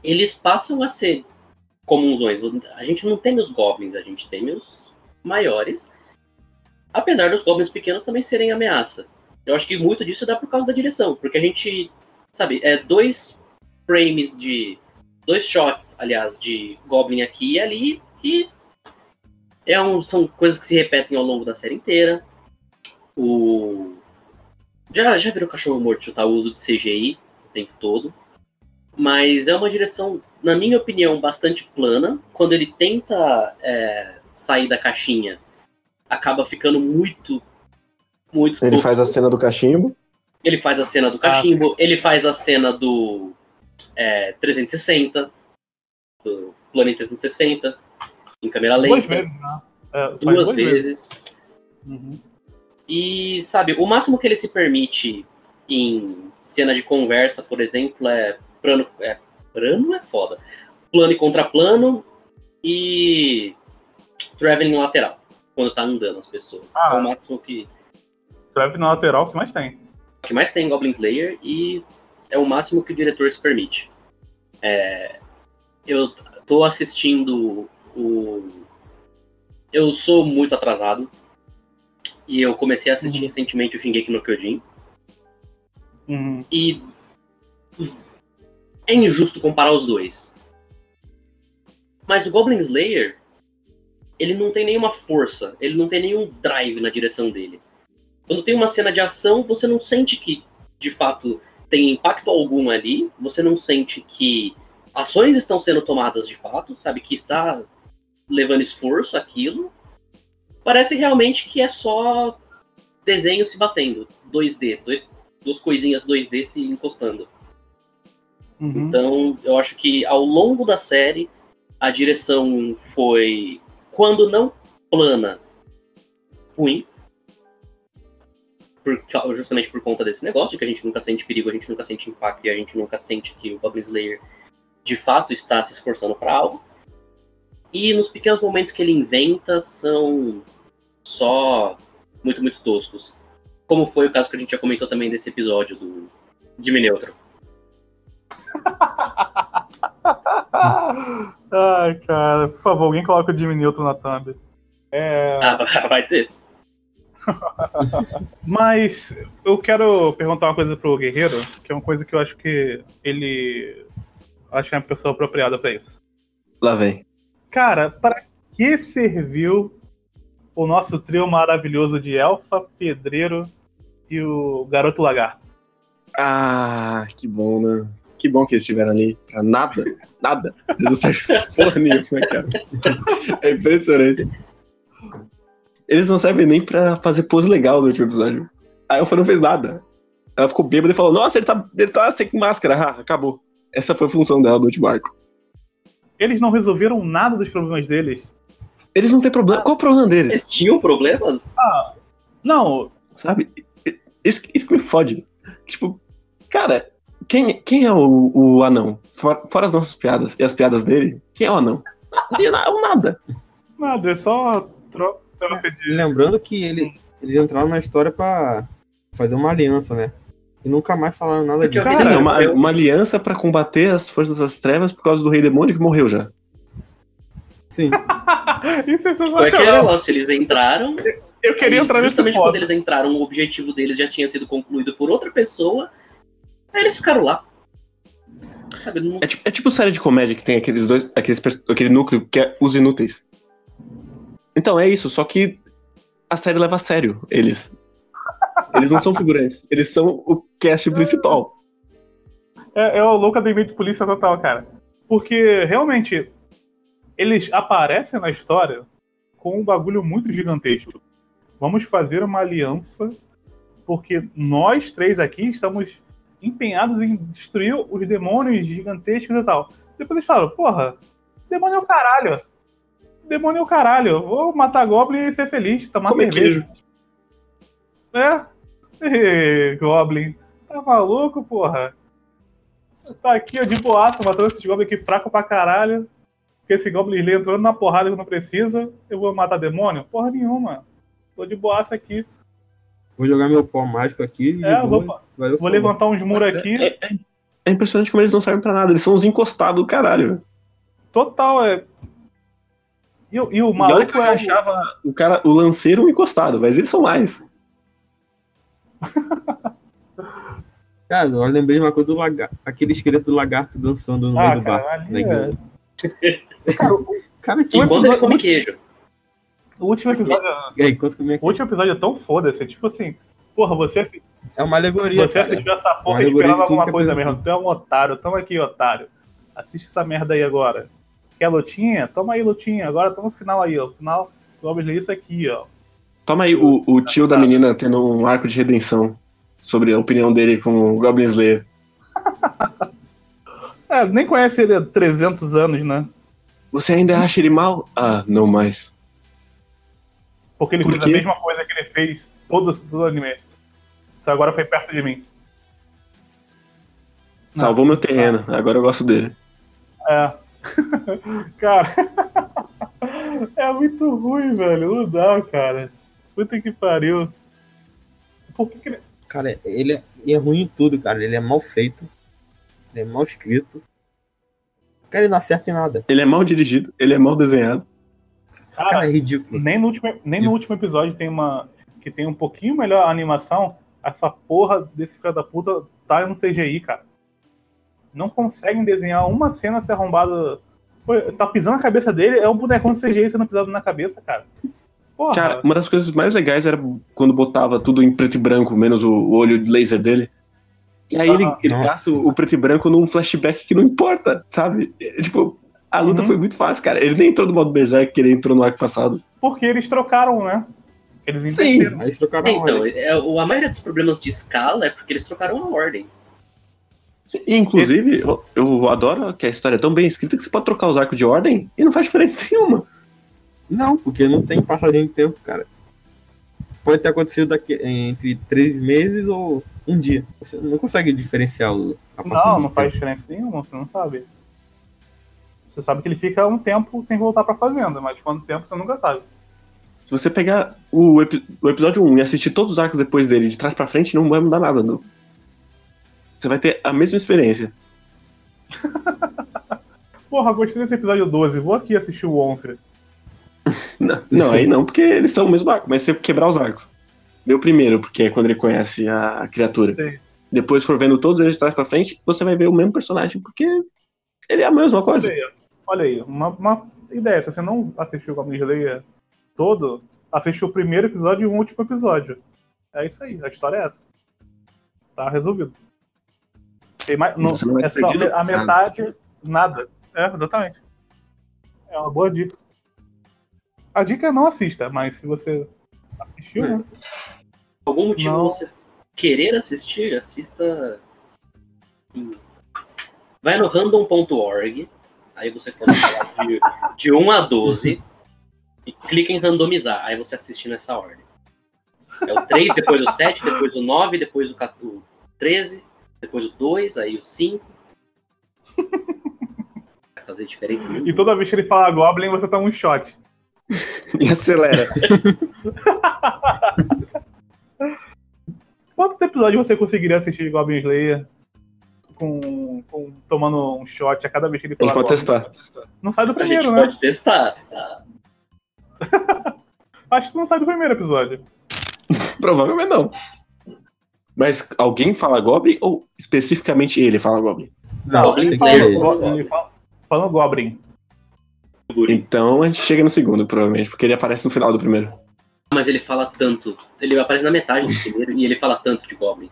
eles passam a ser comunzões. A gente não tem os goblins, a gente tem os maiores. Apesar dos goblins pequenos também serem ameaça. Eu acho que muito disso dá por causa da direção, porque a gente, sabe, é dois frames de. dois shots, aliás, de goblin aqui e ali, e é um, são coisas que se repetem ao longo da série inteira o. Já, já virou cachorro morto chutar o uso de CGI o tempo todo. Mas é uma direção na minha opinião, bastante plana. Quando ele tenta é, sair da caixinha, acaba ficando muito. Muito Ele tosco. faz a cena do cachimbo. Ele faz a cena do cachimbo, ele faz a cena do é, 360, do plano em 360, em câmera lenta, Duas vezes, né? É, duas vezes. Uhum. E, sabe, o máximo que ele se permite em cena de conversa, por exemplo, é plano. É, plano é foda. Plano e contraplano e traveling lateral, quando tá andando as pessoas. Ah. É o máximo que, na lateral que mais tem. Que mais tem em Goblin Slayer e é o máximo que o diretor se permite. É, eu tô assistindo o. Eu sou muito atrasado. E eu comecei a assistir Uhum. recentemente o Shingeki no Kyojin. Uhum. E é injusto comparar os dois. Mas o Goblin Slayer, ele não tem nenhuma força, ele não tem nenhum drive na direção dele. Quando tem uma cena de ação, você não sente que, de fato, tem impacto algum ali, você não sente que ações estão sendo tomadas de fato, sabe, que está levando esforço aquilo. Parece realmente que é só desenho se batendo, 2D, dois, duas coisinhas 2D se encostando. Uhum. Então, eu acho que ao longo da série, a direção foi, quando não plana, ruim. Por, justamente por conta desse negócio, que a gente nunca sente perigo, a gente nunca sente impacto e a gente nunca sente que o Goblin Slayer de fato está se esforçando para algo. E nos pequenos momentos que ele inventa são só muito, muito toscos. Como foi o caso que a gente já comentou também desse episódio do Jimmy Neutron. [LAUGHS] Ai, cara, por favor, alguém coloca o Jimmy Neutron na thumb. É, Ah, [LAUGHS] vai ter. [LAUGHS] Mas eu quero perguntar uma coisa pro Guerreiro, que é uma coisa que eu acho que ele. Acho que é uma pessoa apropriada pra isso. Lá vem. Cara, para que serviu o nosso trio maravilhoso de Elfa, Pedreiro e o Garoto Lagarto? Ah, que bom, né? Que bom que eles estiveram ali. Pra nada. Nada. Eles não servem porra nenhuma, cara. É impressionante. Eles não servem nem pra fazer pose legal no último episódio. A Elfa não fez nada. Ela ficou bêbada e falou: Nossa, ele tá, ele tá sem máscara. Ah, acabou. Essa foi a função dela no último arco. Eles não resolveram nada dos problemas deles. Eles não têm problema. Qual o problema deles? Eles tinham problemas? Não, Sabe? Isso, isso que me fode. Tipo, cara, quem, quem é o, o anão? Fora, fora as nossas piadas e as piadas dele, quem é o anão? É o nada. nada, é só troca. Lembrando que ele, eles entraram na história pra fazer uma aliança, né? E nunca mais falaram nada disso. eu- Cara, Sim, é uma, uma aliança pra combater as forças das trevas por causa do rei demônio que morreu já. Sim. [LAUGHS] Isso é Foi aquele sensacional. negócio, eles entraram. Eu queria entrar nesse justamente quando ponto. eles entraram, o objetivo deles já tinha sido concluído por outra pessoa. Aí eles ficaram lá. Sabe, não- É tipo, é tipo série de comédia que tem aqueles dois, aqueles, aquele núcleo que é os inúteis. Então é isso, só que a série leva a sério eles. Eles não são figurantes, eles são o cast principal. É, é o louco academia de polícia total, cara. Porque realmente eles aparecem na história com um bagulho muito gigantesco. Vamos fazer uma aliança porque nós três aqui estamos empenhados em destruir os demônios gigantescos e tal. Depois eles falam, porra, demônio é o caralho. Demônio é o caralho. Vou matar Goblin e ser feliz, tomar Comer cerveja. É? Goblin. Tá maluco, porra? Tá aqui, ó, de boaça, matando esses Goblin aqui fraco pra caralho. Porque esse Goblin ali entrando na porrada que não precisa. Eu vou matar demônio? Porra nenhuma. Tô de boaça aqui. Vou jogar meu pau mágico aqui É, vou, vou, valeu, vou falou. levantar uns muros aqui. É, é- é impressionante como eles não servem pra nada, eles são os encostados do caralho. Total, é. E, o- e o E olha maluco que eu é. o- achava o cara, o lanceiro encostado, mas eles são mais. [LAUGHS] Cara, eu lembrei de uma coisa do lagarto. Aquele esqueleto do lagarto dançando no Ah, meio do bar. cara, ali né, é- que- Cara, que. O Enquanto ele come queijo. O último episódio. É, enquanto que minha... O último episódio é tão foda-se. Tipo assim, porra, você, É uma alegoria. você cara. assistiu essa porra e esperava alguma coisa mesmo. Tu é um otário, tamo aqui, otário. Assiste essa merda aí agora. Quer lutinha? Toma aí, lutinha. Agora toma o final aí, ó. O final do Goblin Slayer é isso aqui, ó. Toma aí o, o tio da menina tendo um arco de redenção sobre a opinião dele com o Goblin Slayer. [LAUGHS] É, nem conhece ele há 300 anos, né? Você ainda acha ele mal? Ah, não mais. Porque ele Por fez quê? a mesma coisa que ele fez todo, todo anime. Só agora foi perto de mim. Salvou meu terreno, agora eu gosto dele. É. [LAUGHS] cara. [LAUGHS] é muito ruim, velho. Não dá, cara. Puta que pariu. Por que, que ele. Cara, ele é, ele é ruim em tudo, cara. Ele é mal feito. Ele é mal escrito. Cara, ele não acerta em nada. Ele é mal dirigido, ele é mal desenhado. Cara, Cara, é ridículo. nem no, último, nem no último episódio tem uma. Que tem um pouquinho melhor a animação. Essa porra desse filho da puta tá no CGI, cara. Não conseguem desenhar uma cena se arrombada. Pô, Tá pisando na cabeça dele, é um bonecão de CGI sendo pisado na cabeça, cara. Porra. Cara, uma das coisas mais legais era quando botava tudo em preto e branco, menos o, o olho de laser dele. E aí ele, Aham. ele Nossa. gasta o, o preto e branco num flashback que não importa, sabe? É, tipo, a luta Uhum. foi muito fácil, cara. Ele nem entrou no modo Berserk que ele entrou no arco passado. Porque eles trocaram, né? Eles Sim. eles trocaram a Então, ordem. é, o- a maioria dos problemas de escala é porque eles trocaram a ordem. Inclusive, eu, eu adoro que a história é tão bem escrita que você pode trocar os arcos de ordem e não faz diferença [LAUGHS] nenhuma. Não, porque não tem passadinho de tempo, cara. Pode ter acontecido daqui, entre três meses ou um dia. Você não consegue diferenciar o, passagem Não, de não faz diferença nenhuma, você não sabe. Você sabe que ele fica um tempo sem voltar pra fazenda, mas quanto tempo você nunca sabe. Se você pegar o, epi- o episódio 1 e assistir todos os arcos depois dele, de trás pra frente, não vai mudar nada. Não. Você vai ter a mesma experiência. [LAUGHS] Porra, gostei desse episódio 12, vou aqui assistir o 11. [LAUGHS] Não, não, aí não, porque eles são o mesmo arco, mas você quebrar os arcos. O primeiro, porque é quando ele conhece a criatura. Sim. Depois for vendo todos eles de trás pra frente, você vai ver o mesmo personagem, porque ele é a mesma Olha coisa. aí, olha aí, uma, uma ideia. Se você não assistiu o Goblin Slayer todo, assiste o primeiro episódio e o último episódio. É isso aí, a história é essa. Tá resolvido. Tem mais, não, não é só a metade, nada. É, exatamente. É uma boa dica. A dica é não assista, mas se você assistiu, né? Por algum motivo Não. você querer assistir, assista. em- Vai no random.org, aí você coloca lá de, de 1 a 12 e clica em randomizar, aí você assiste nessa ordem. É o 3, depois o 7, depois o 9, depois o 14, o 13, depois o 2, aí o 5. [LAUGHS] Vai fazer diferença nenhuma. E toda vez que ele fala Goblin, você toma um shot. E acelera. [LAUGHS] Quantos episódios você conseguiria assistir de Goblin Slayer com, com- tomando um shot a cada vez que ele A gente fala pode Goblin? testar. Não sai do A gente primeiro, né? pode testar. tá? [LAUGHS] Acho que não sai do primeiro episódio. Provavelmente não. Mas alguém fala Goblin ou especificamente ele fala Goblin? Não, Goblin ser ele. Go- ele fala, falando Goblin. Então a gente chega no segundo, provavelmente, porque ele aparece no final do primeiro. Mas ele fala tanto. Ele aparece na metade do primeiro e ele fala tanto de Goblin.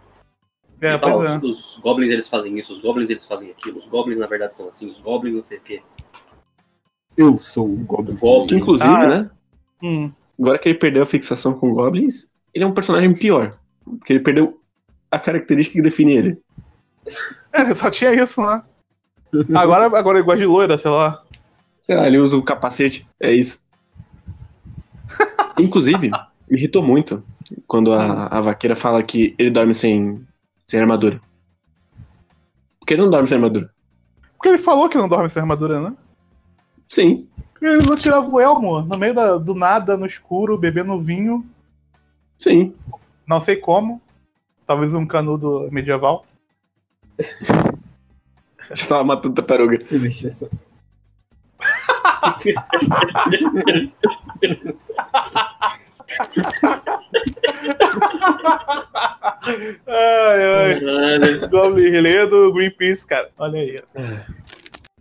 É, Ele fala, é. os, os Goblins eles fazem isso, os Goblins eles fazem aquilo, os Goblins na verdade são assim, os Goblins não sei o quê. Eu sou o Goblin. Goblin. Inclusive, Ah, é. né? Hum. Agora que ele perdeu a fixação com Goblins, ele é um personagem pior. Porque ele perdeu a característica que define ele. É, só tinha isso, né? Agora, agora ele gosta de loira, sei lá. Sei lá, ele usa o capacete. É isso. [LAUGHS] Inclusive, me irritou muito quando a, a vaqueira fala que ele dorme sem, sem armadura. Porque ele não dorme sem armadura. Porque ele falou que não dorme sem armadura, né? Sim. Ele não tirava o elmo no meio da- do nada, no escuro, bebendo vinho. Sim. Não sei como. Talvez um canudo medieval. Estava matando tartaruga. Se existe essa- Ai, ai. Goblin Relay do Greenpeace, cara. Olha aí.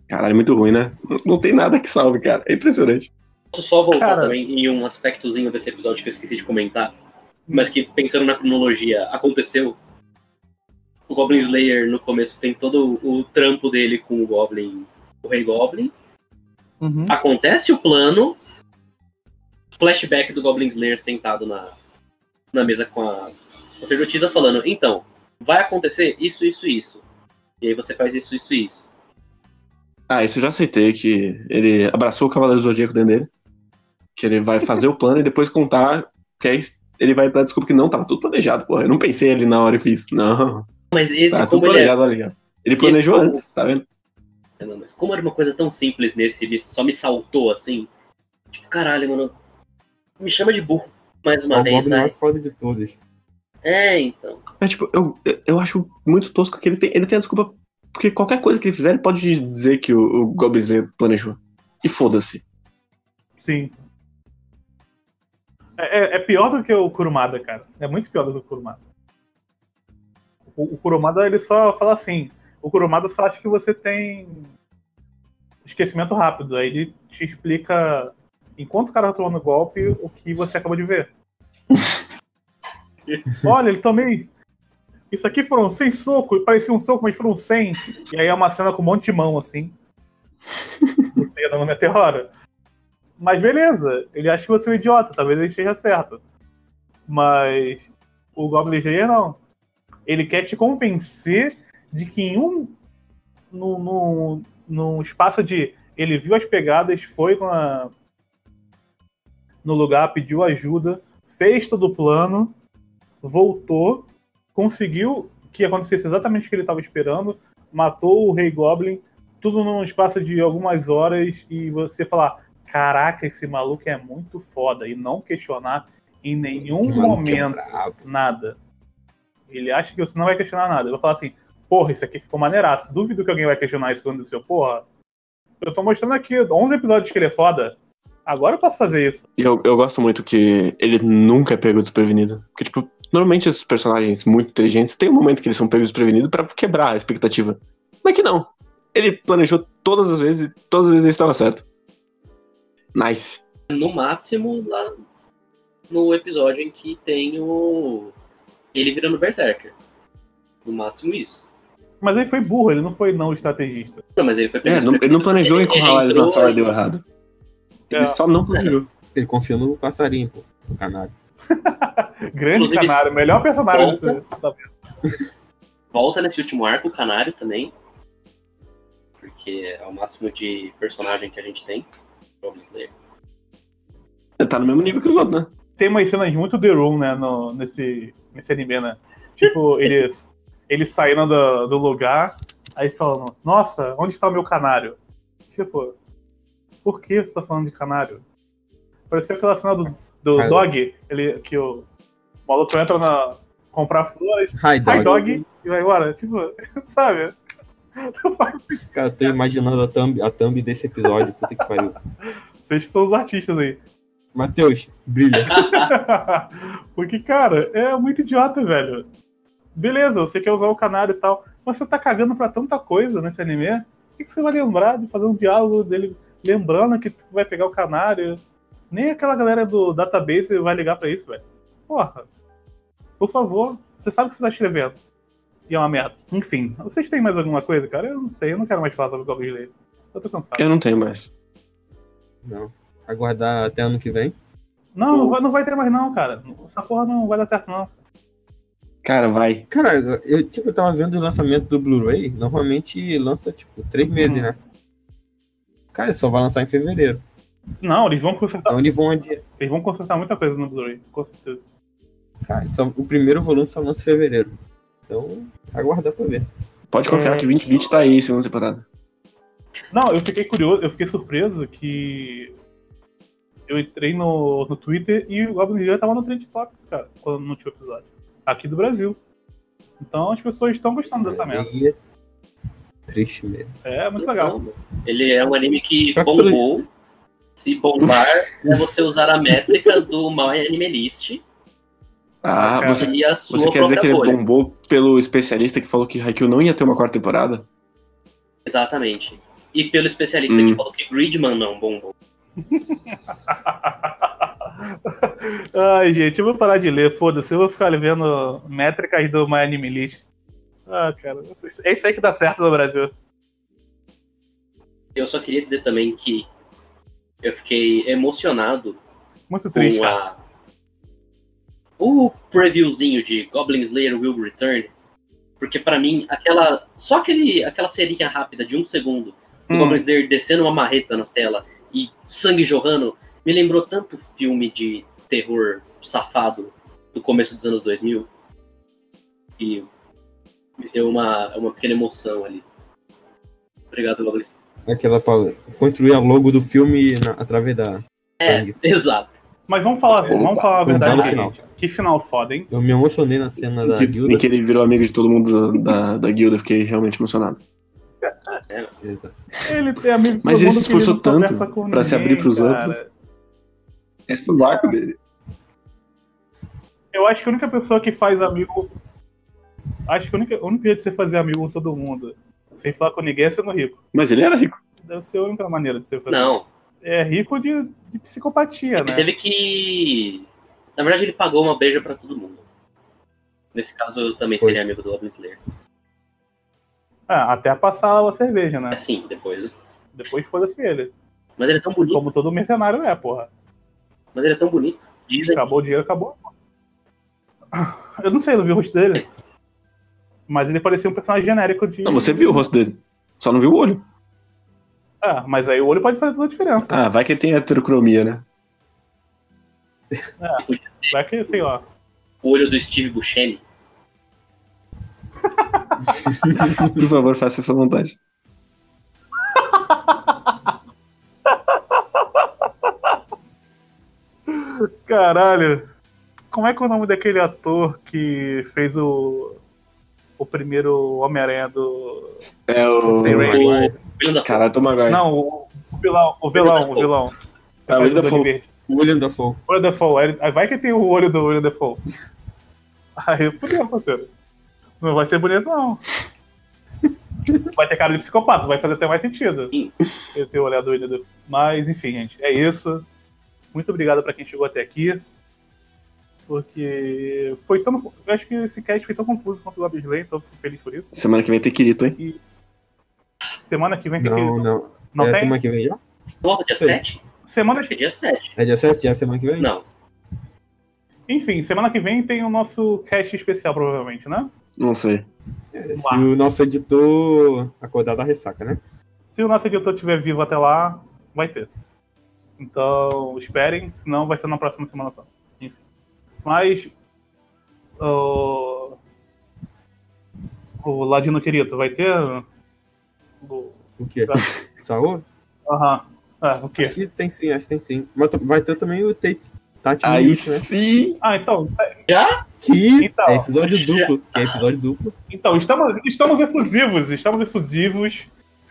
Caralho, muito ruim, né? Não, não tem nada que salve, cara. É impressionante. Posso só voltar Cara. também em um aspectozinho desse episódio que eu esqueci de comentar, mas que pensando na cronologia, aconteceu. O Goblin Slayer no começo tem todo o trampo dele com o Goblin o Rei Goblin, Uhum. acontece o plano, flashback do Goblin Slayer sentado na, na mesa com a sacerdotisa falando, então, vai acontecer isso, isso, isso. E aí você faz isso, isso, isso. Ah, isso eu já aceitei, que ele abraçou o Cavaleiro Zodíaco dentro dele. Que ele vai fazer o plano e depois contar, que aí ele vai dar desculpa que não, tava tudo planejado, pô. Eu não pensei ali na hora e fiz. Não, Mas esse, tá tudo como ele é, planejado, tá ligado? Ele planejou como- antes, tá vendo? Não, mas como era uma coisa tão simples nesse, ele só me saltou assim. Tipo, caralho, mano. Me chama de burro mais É uma o vez, Goblin né? mais foda de todos. É, então. É tipo, eu, eu acho muito tosco que ele tem, ele tem a desculpa. Porque qualquer coisa que ele fizer, ele pode dizer que o, o Goblin planejou. E foda-se. Sim. É, é- é pior do que o Kurumada, cara. É muito pior do que o Kurumada. O, o Kurumada, ele só fala assim. O Kurumada só acha que você tem esquecimento rápido. Aí ele te explica, enquanto o cara tá tomando golpe, o que você acabou de ver. [LAUGHS] Olha, ele tomei. Isso aqui foram 100 socos, parecia um soco, mas foram 100. E aí é uma cena com um monte de mão, assim. Você ia dando meteora. Mas beleza, ele acha que você é um idiota, talvez ele esteja certo. Mas o Goblin Slayer não. Ele quer te convencer de que em um. No, no, no espaço de. Ele viu as pegadas, foi na, no lugar, pediu ajuda, fez todo o plano, voltou, conseguiu que acontecesse exatamente o que ele estava esperando, matou o Rei Goblin, tudo num espaço de algumas horas, e você falar: caraca, esse maluco é muito foda, e não questionar em nenhum Que é momento nada. Ele acha que você não vai questionar nada. Ele vai falar assim, porra, isso aqui ficou maneiraço. Duvido que alguém vai questionar isso quando aconteceu. Porra, eu tô mostrando aqui 11 episódios que ele é foda. Agora eu posso fazer isso. E eu, eu gosto muito que ele nunca é pego desprevenido. Porque, tipo, normalmente esses personagens muito inteligentes tem um momento que eles são pegos desprevenidos pra quebrar a expectativa. Mas que não. Ele planejou todas as vezes e todas as vezes ele estava certo. Nice. No máximo, lá no episódio em que tem o. Ele virando Berserker. No máximo isso. Mas ele foi burro, ele não foi não estrategista. Não, mas ele foi É, não- ele não planejou encurralar eles na sala e deu errado. Ele É. só não planejou. Ele confiou no passarinho, pô. No canário. [LAUGHS] Grande Inclusive, canário, melhor personagem volta. desse. sabe? Volta nesse último arco, o Canário também. Porque é o máximo de personagem que a gente tem. Goblin Slayer. Ele tá no mesmo nível que os outros, né? Tem umas cenas muito The Room, né, no, nesse, nesse anime, né? Tipo, [LAUGHS] ele, ele saindo do, do lugar, aí falando, nossa, onde está o meu canário? Tipo, por que você tá falando de canário? Pareceu aquela cena do, do. Dog, ele, que o maluco entra na. comprar flores, Hi, hi dog. dog, e vai embora. Tipo, [LAUGHS] sabe? Cara, eu tô imaginando a thumb, a thumb desse episódio. Puta que pariu. Vocês são os artistas aí. Matheus, brilha. [LAUGHS] Porque, cara, é muito idiota, velho. Beleza, você quer usar o canário e tal, mas você tá cagando pra tanta coisa nesse anime. O que, que você vai lembrar de fazer um diálogo dele lembrando que tu vai pegar o canário? Nem aquela galera do database vai ligar pra isso, velho. Porra. Por favor, você sabe o que você tá escrevendo. E é uma merda. Enfim, vocês têm mais alguma coisa, cara? Eu não sei, eu não quero mais falar sobre o Goblin Slayer. Eu tô cansado. Eu não tenho mais. Não. Aguardar até ano que vem. Não, não vai, não vai ter mais não, cara. Essa porra não vai dar certo não. Cara, vai. Cara, eu, tipo, eu tava vendo o lançamento do Blu-ray. Normalmente lança, tipo, três meses, Uhum. né? Cara, só vai lançar em fevereiro. Não, eles vão consertar, Então eles vão adiar. eles vão consertar muita coisa no Blu-ray, com certeza. Cara, só- o primeiro volume só lança em fevereiro. Então, aguardar pra ver. Pode confiar É. que 2020 tá aí, segunda temporada. Não, eu fiquei curioso, eu fiquei surpreso que eu entrei no, no Twitter e o Goblin Slayer tava no Trend Topics, cara, quando não tinha episódio. Aqui do Brasil. Então as pessoas estão gostando dessa merda. É Triste mesmo. É muito legal. Então, Ele é um anime que bombou. Se bombar, é você usar a métrica do My Anime List Ah, você, você quer dizer que própria ele bolha. bombou pelo especialista que falou que Haikyuu não ia ter uma quarta temporada? Exatamente. E pelo especialista Hum. que falou que Gridman não bombou. [LAUGHS] Ai, gente, eu vou parar de ler, foda-se, eu vou ficar vendo métricas do My Anime List. Ah, cara, é isso aí que dá certo no Brasil. Eu só queria dizer também que eu fiquei emocionado Muito triste, com cara. a... o previewzinho de Goblin Slayer Will Return. Porque pra mim, aquela. Só aquele, aquela serinha rápida de um segundo do Hum. Goblin Slayer descendo uma marreta na tela e sangue jorrando, me lembrou tanto filme de terror safado do começo dos anos 2000. E me deu uma, uma pequena emoção ali. Obrigado, Goblin. Aquela pra construir a logo do filme na- através da É, sangue. [LAUGHS] exato. Mas vamos falar, Opa, vamos falar a um verdade gente. Que final foda, hein? Eu me emocionei na cena da Que, guilda. em que ele virou amigo de todo mundo da, da, da guilda, fiquei realmente emocionado. Ele tem amigo de Mas todo ele mundo se esforçou tanto pra se abrir pros cara. outros. Esse foi o arco dele. Eu acho que a única pessoa que faz amigo. Acho que o único, o único jeito de você fazer amigo com todo mundo, sem falar com ninguém, é sendo rico. Mas ele era rico. Deve ser a única maneira de você fazer. Não, É rico de, de psicopatia, ele né? teve que. Na verdade, ele pagou uma beija pra todo mundo. Nesse caso, eu também Foi. seria amigo do Goblin Slayer. Ah, até passar a cerveja, né? Assim, depois. Depois foda-se ele. Mas ele é tão bonito. Como todo mercenário é, porra. Mas ele é tão bonito. Dizem. Acabou o dinheiro, acabou. Eu não sei, eu não vi o rosto dele. Mas ele parecia um personagem genérico de. Não, você viu o rosto dele. Só não viu o olho. Ah, mas aí o olho pode fazer toda a diferença. Ah, vai que ele tem heterocromia, né? Vai que, sei lá. O olho do Steve Buscemi. [LAUGHS] Por favor, faça essa vontade. Caralho. Como é que é o nome daquele ator que fez o. O primeiro Homem-Aranha do. É o. Sem Raimi. O William da Caralho, Tom Maguire. Não, o, o vilão, o vilão, o vilão. Ah, faz William o Duende Dafoe. Verde. William Dafoe. William Dafoe. Aí- vai que tem o olho do William Dafoe. Aí fudeu, parceiro. Não vai ser bonito, não. Vai ter cara de psicopata, vai fazer até mais sentido. Ele ter olhado o William Dafoe. Mas, enfim, gente, é isso. Muito obrigado pra quem chegou até aqui. Porque foi tão. Eu acho que esse cast foi tão confuso quanto o Goblin Slayer, então fico feliz por isso. Semana que vem tem Kirito, hein? Semana que vem tem Não, que. não. Não é tem? semana que vem já? Volta dia Sim. 7? Semana que é dia 7. É dia 7? Já é semana que vem? Não. Enfim, semana que vem tem o nosso cast especial, provavelmente, né? Não sei. É, se o nosso editor acordar da ressaca, né? Se o nosso editor estiver vivo até lá, vai ter. Então, esperem, senão vai ser na próxima semana só. Enfim. Mas. O. O Ladino querido, vai ter. O... O quê? Saúl? Aham. Ah, o quê? Acho que tem sim, acho que tem sim. Mas vai ter também o Tate. Tati Aí Mills, né? sim! Ah, então. Que Então. é episódio duplo. Que é episódio duplo. Então, estamos, estamos efusivos. Estamos efusivos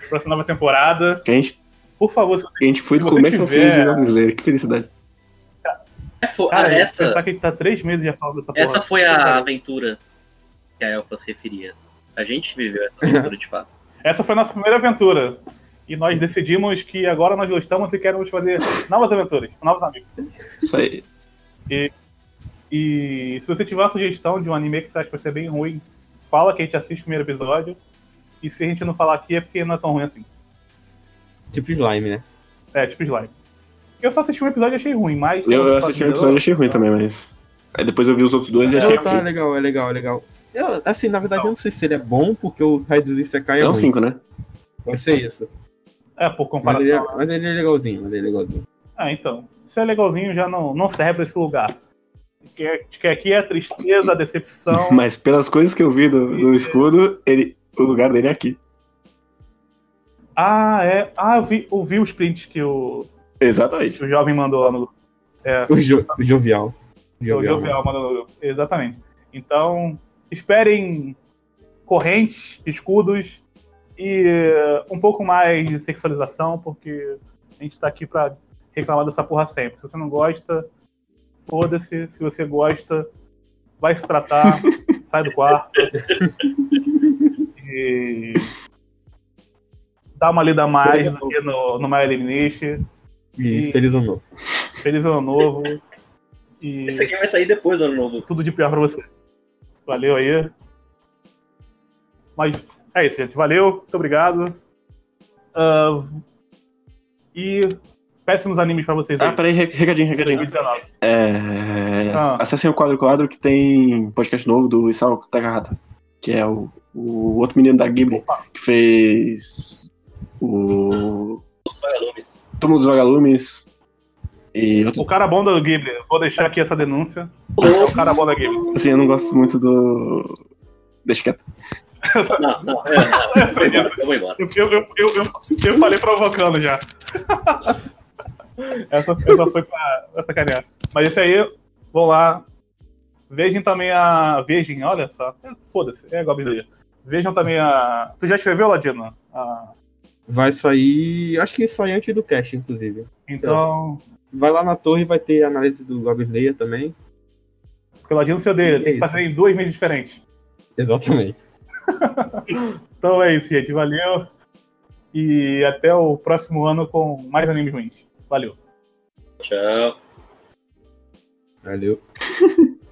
para essa nova temporada. Que a gente, Por favor, se que a gente foi do começo ao fim de Slayer. Que felicidade. É, Cara, ah, essa, pensar que a gente tá três meses já falando dessa porra. essa foi a aventura que a Elfa se referia. A gente viveu essa [LAUGHS] aventura de fato. Essa foi a nossa primeira aventura. E nós decidimos que agora nós gostamos e queremos fazer novas aventuras, com novos amigos. Isso aí. E se você tiver uma sugestão de um anime que você acha que vai ser bem ruim, fala que a gente assiste o primeiro episódio. E se a gente não falar aqui é porque não é tão ruim assim. Tipo slime, né? É, tipo slime. Eu só assisti um episódio e achei ruim, mas. Eu, eu assisti um episódio e achei ruim também, mas. Aí depois eu vi os outros dois e achei Não, tá ok. legal, é legal, é legal. Eu, assim, na verdade, eu não sei se ele é bom, porque o Raio Isekai é É um ruim. 5, né? Pode ser isso. É, por Mas comparação. ele, é, mas ele é legalzinho, mas ele é legalzinho. Ah, então. Se é legalzinho, já não, não serve pra esse lugar. Que, que aqui é a tristeza, a decepção. [LAUGHS] Mas pelas coisas que eu vi do, do escudo, ele, o lugar dele é aqui. Ah, é. Ah, eu vi, eu vi os prints que o, Exatamente. que o jovem mandou lá no. É, O, jo, o jovial. o Jovial mandou no. Exatamente. Então, esperem correntes, escudos e eh, um pouco mais de sexualização, porque a gente tá aqui pra reclamar dessa porra sempre. Se você não gosta, foda-se. Se você gosta, vai se tratar, [LAUGHS] sai do quarto. E dá uma lida a mais aqui no, no My Elimination. E feliz ano novo. Feliz ano novo. E Esse aqui vai sair depois do ano novo. tudo de pior pra você. Valeu aí. Mas é isso, gente. Valeu, muito obrigado. Ah, E péssimos animes pra vocês aí. Ah, peraí, re- recadinho, recadinho. 2019. É, Ah. Acessem o Quadro Quadro que tem podcast novo do Isao Takahata, que é o, o outro menino da Ghibli, que fez o Os vagalumes. Túmulo dos Vagalumes e outro... O cara bom do Ghibli, vou deixar aqui essa denúncia. É o cara bom da Ghibli. Assim, eu não gosto muito do... Deixa quieto. Não, não, é, não. Eu vou embora. Eu vou embora. Eu, eu, eu, eu, eu, eu falei provocando já. [LAUGHS] essa, essa foi pra, pra sacanear. Mas esse aí, vão lá. Vejam também a. Vejam, olha só. É, Foda-se, é Goblin. Vejam também a. Tu já escreveu, Ladino? A... Vai sair. Acho que sai antes do cast, inclusive. Então. Vai lá na torre e vai ter a análise do Goblin Slayer também. Porque o Ladino se odeia, tem que Isso. fazer em duas mídias diferentes. Exatamente. [LAUGHS] Então é isso, gente. Valeu. E até o próximo ano com mais animes ruins. Valeu. Tchau. Valeu. [LAUGHS]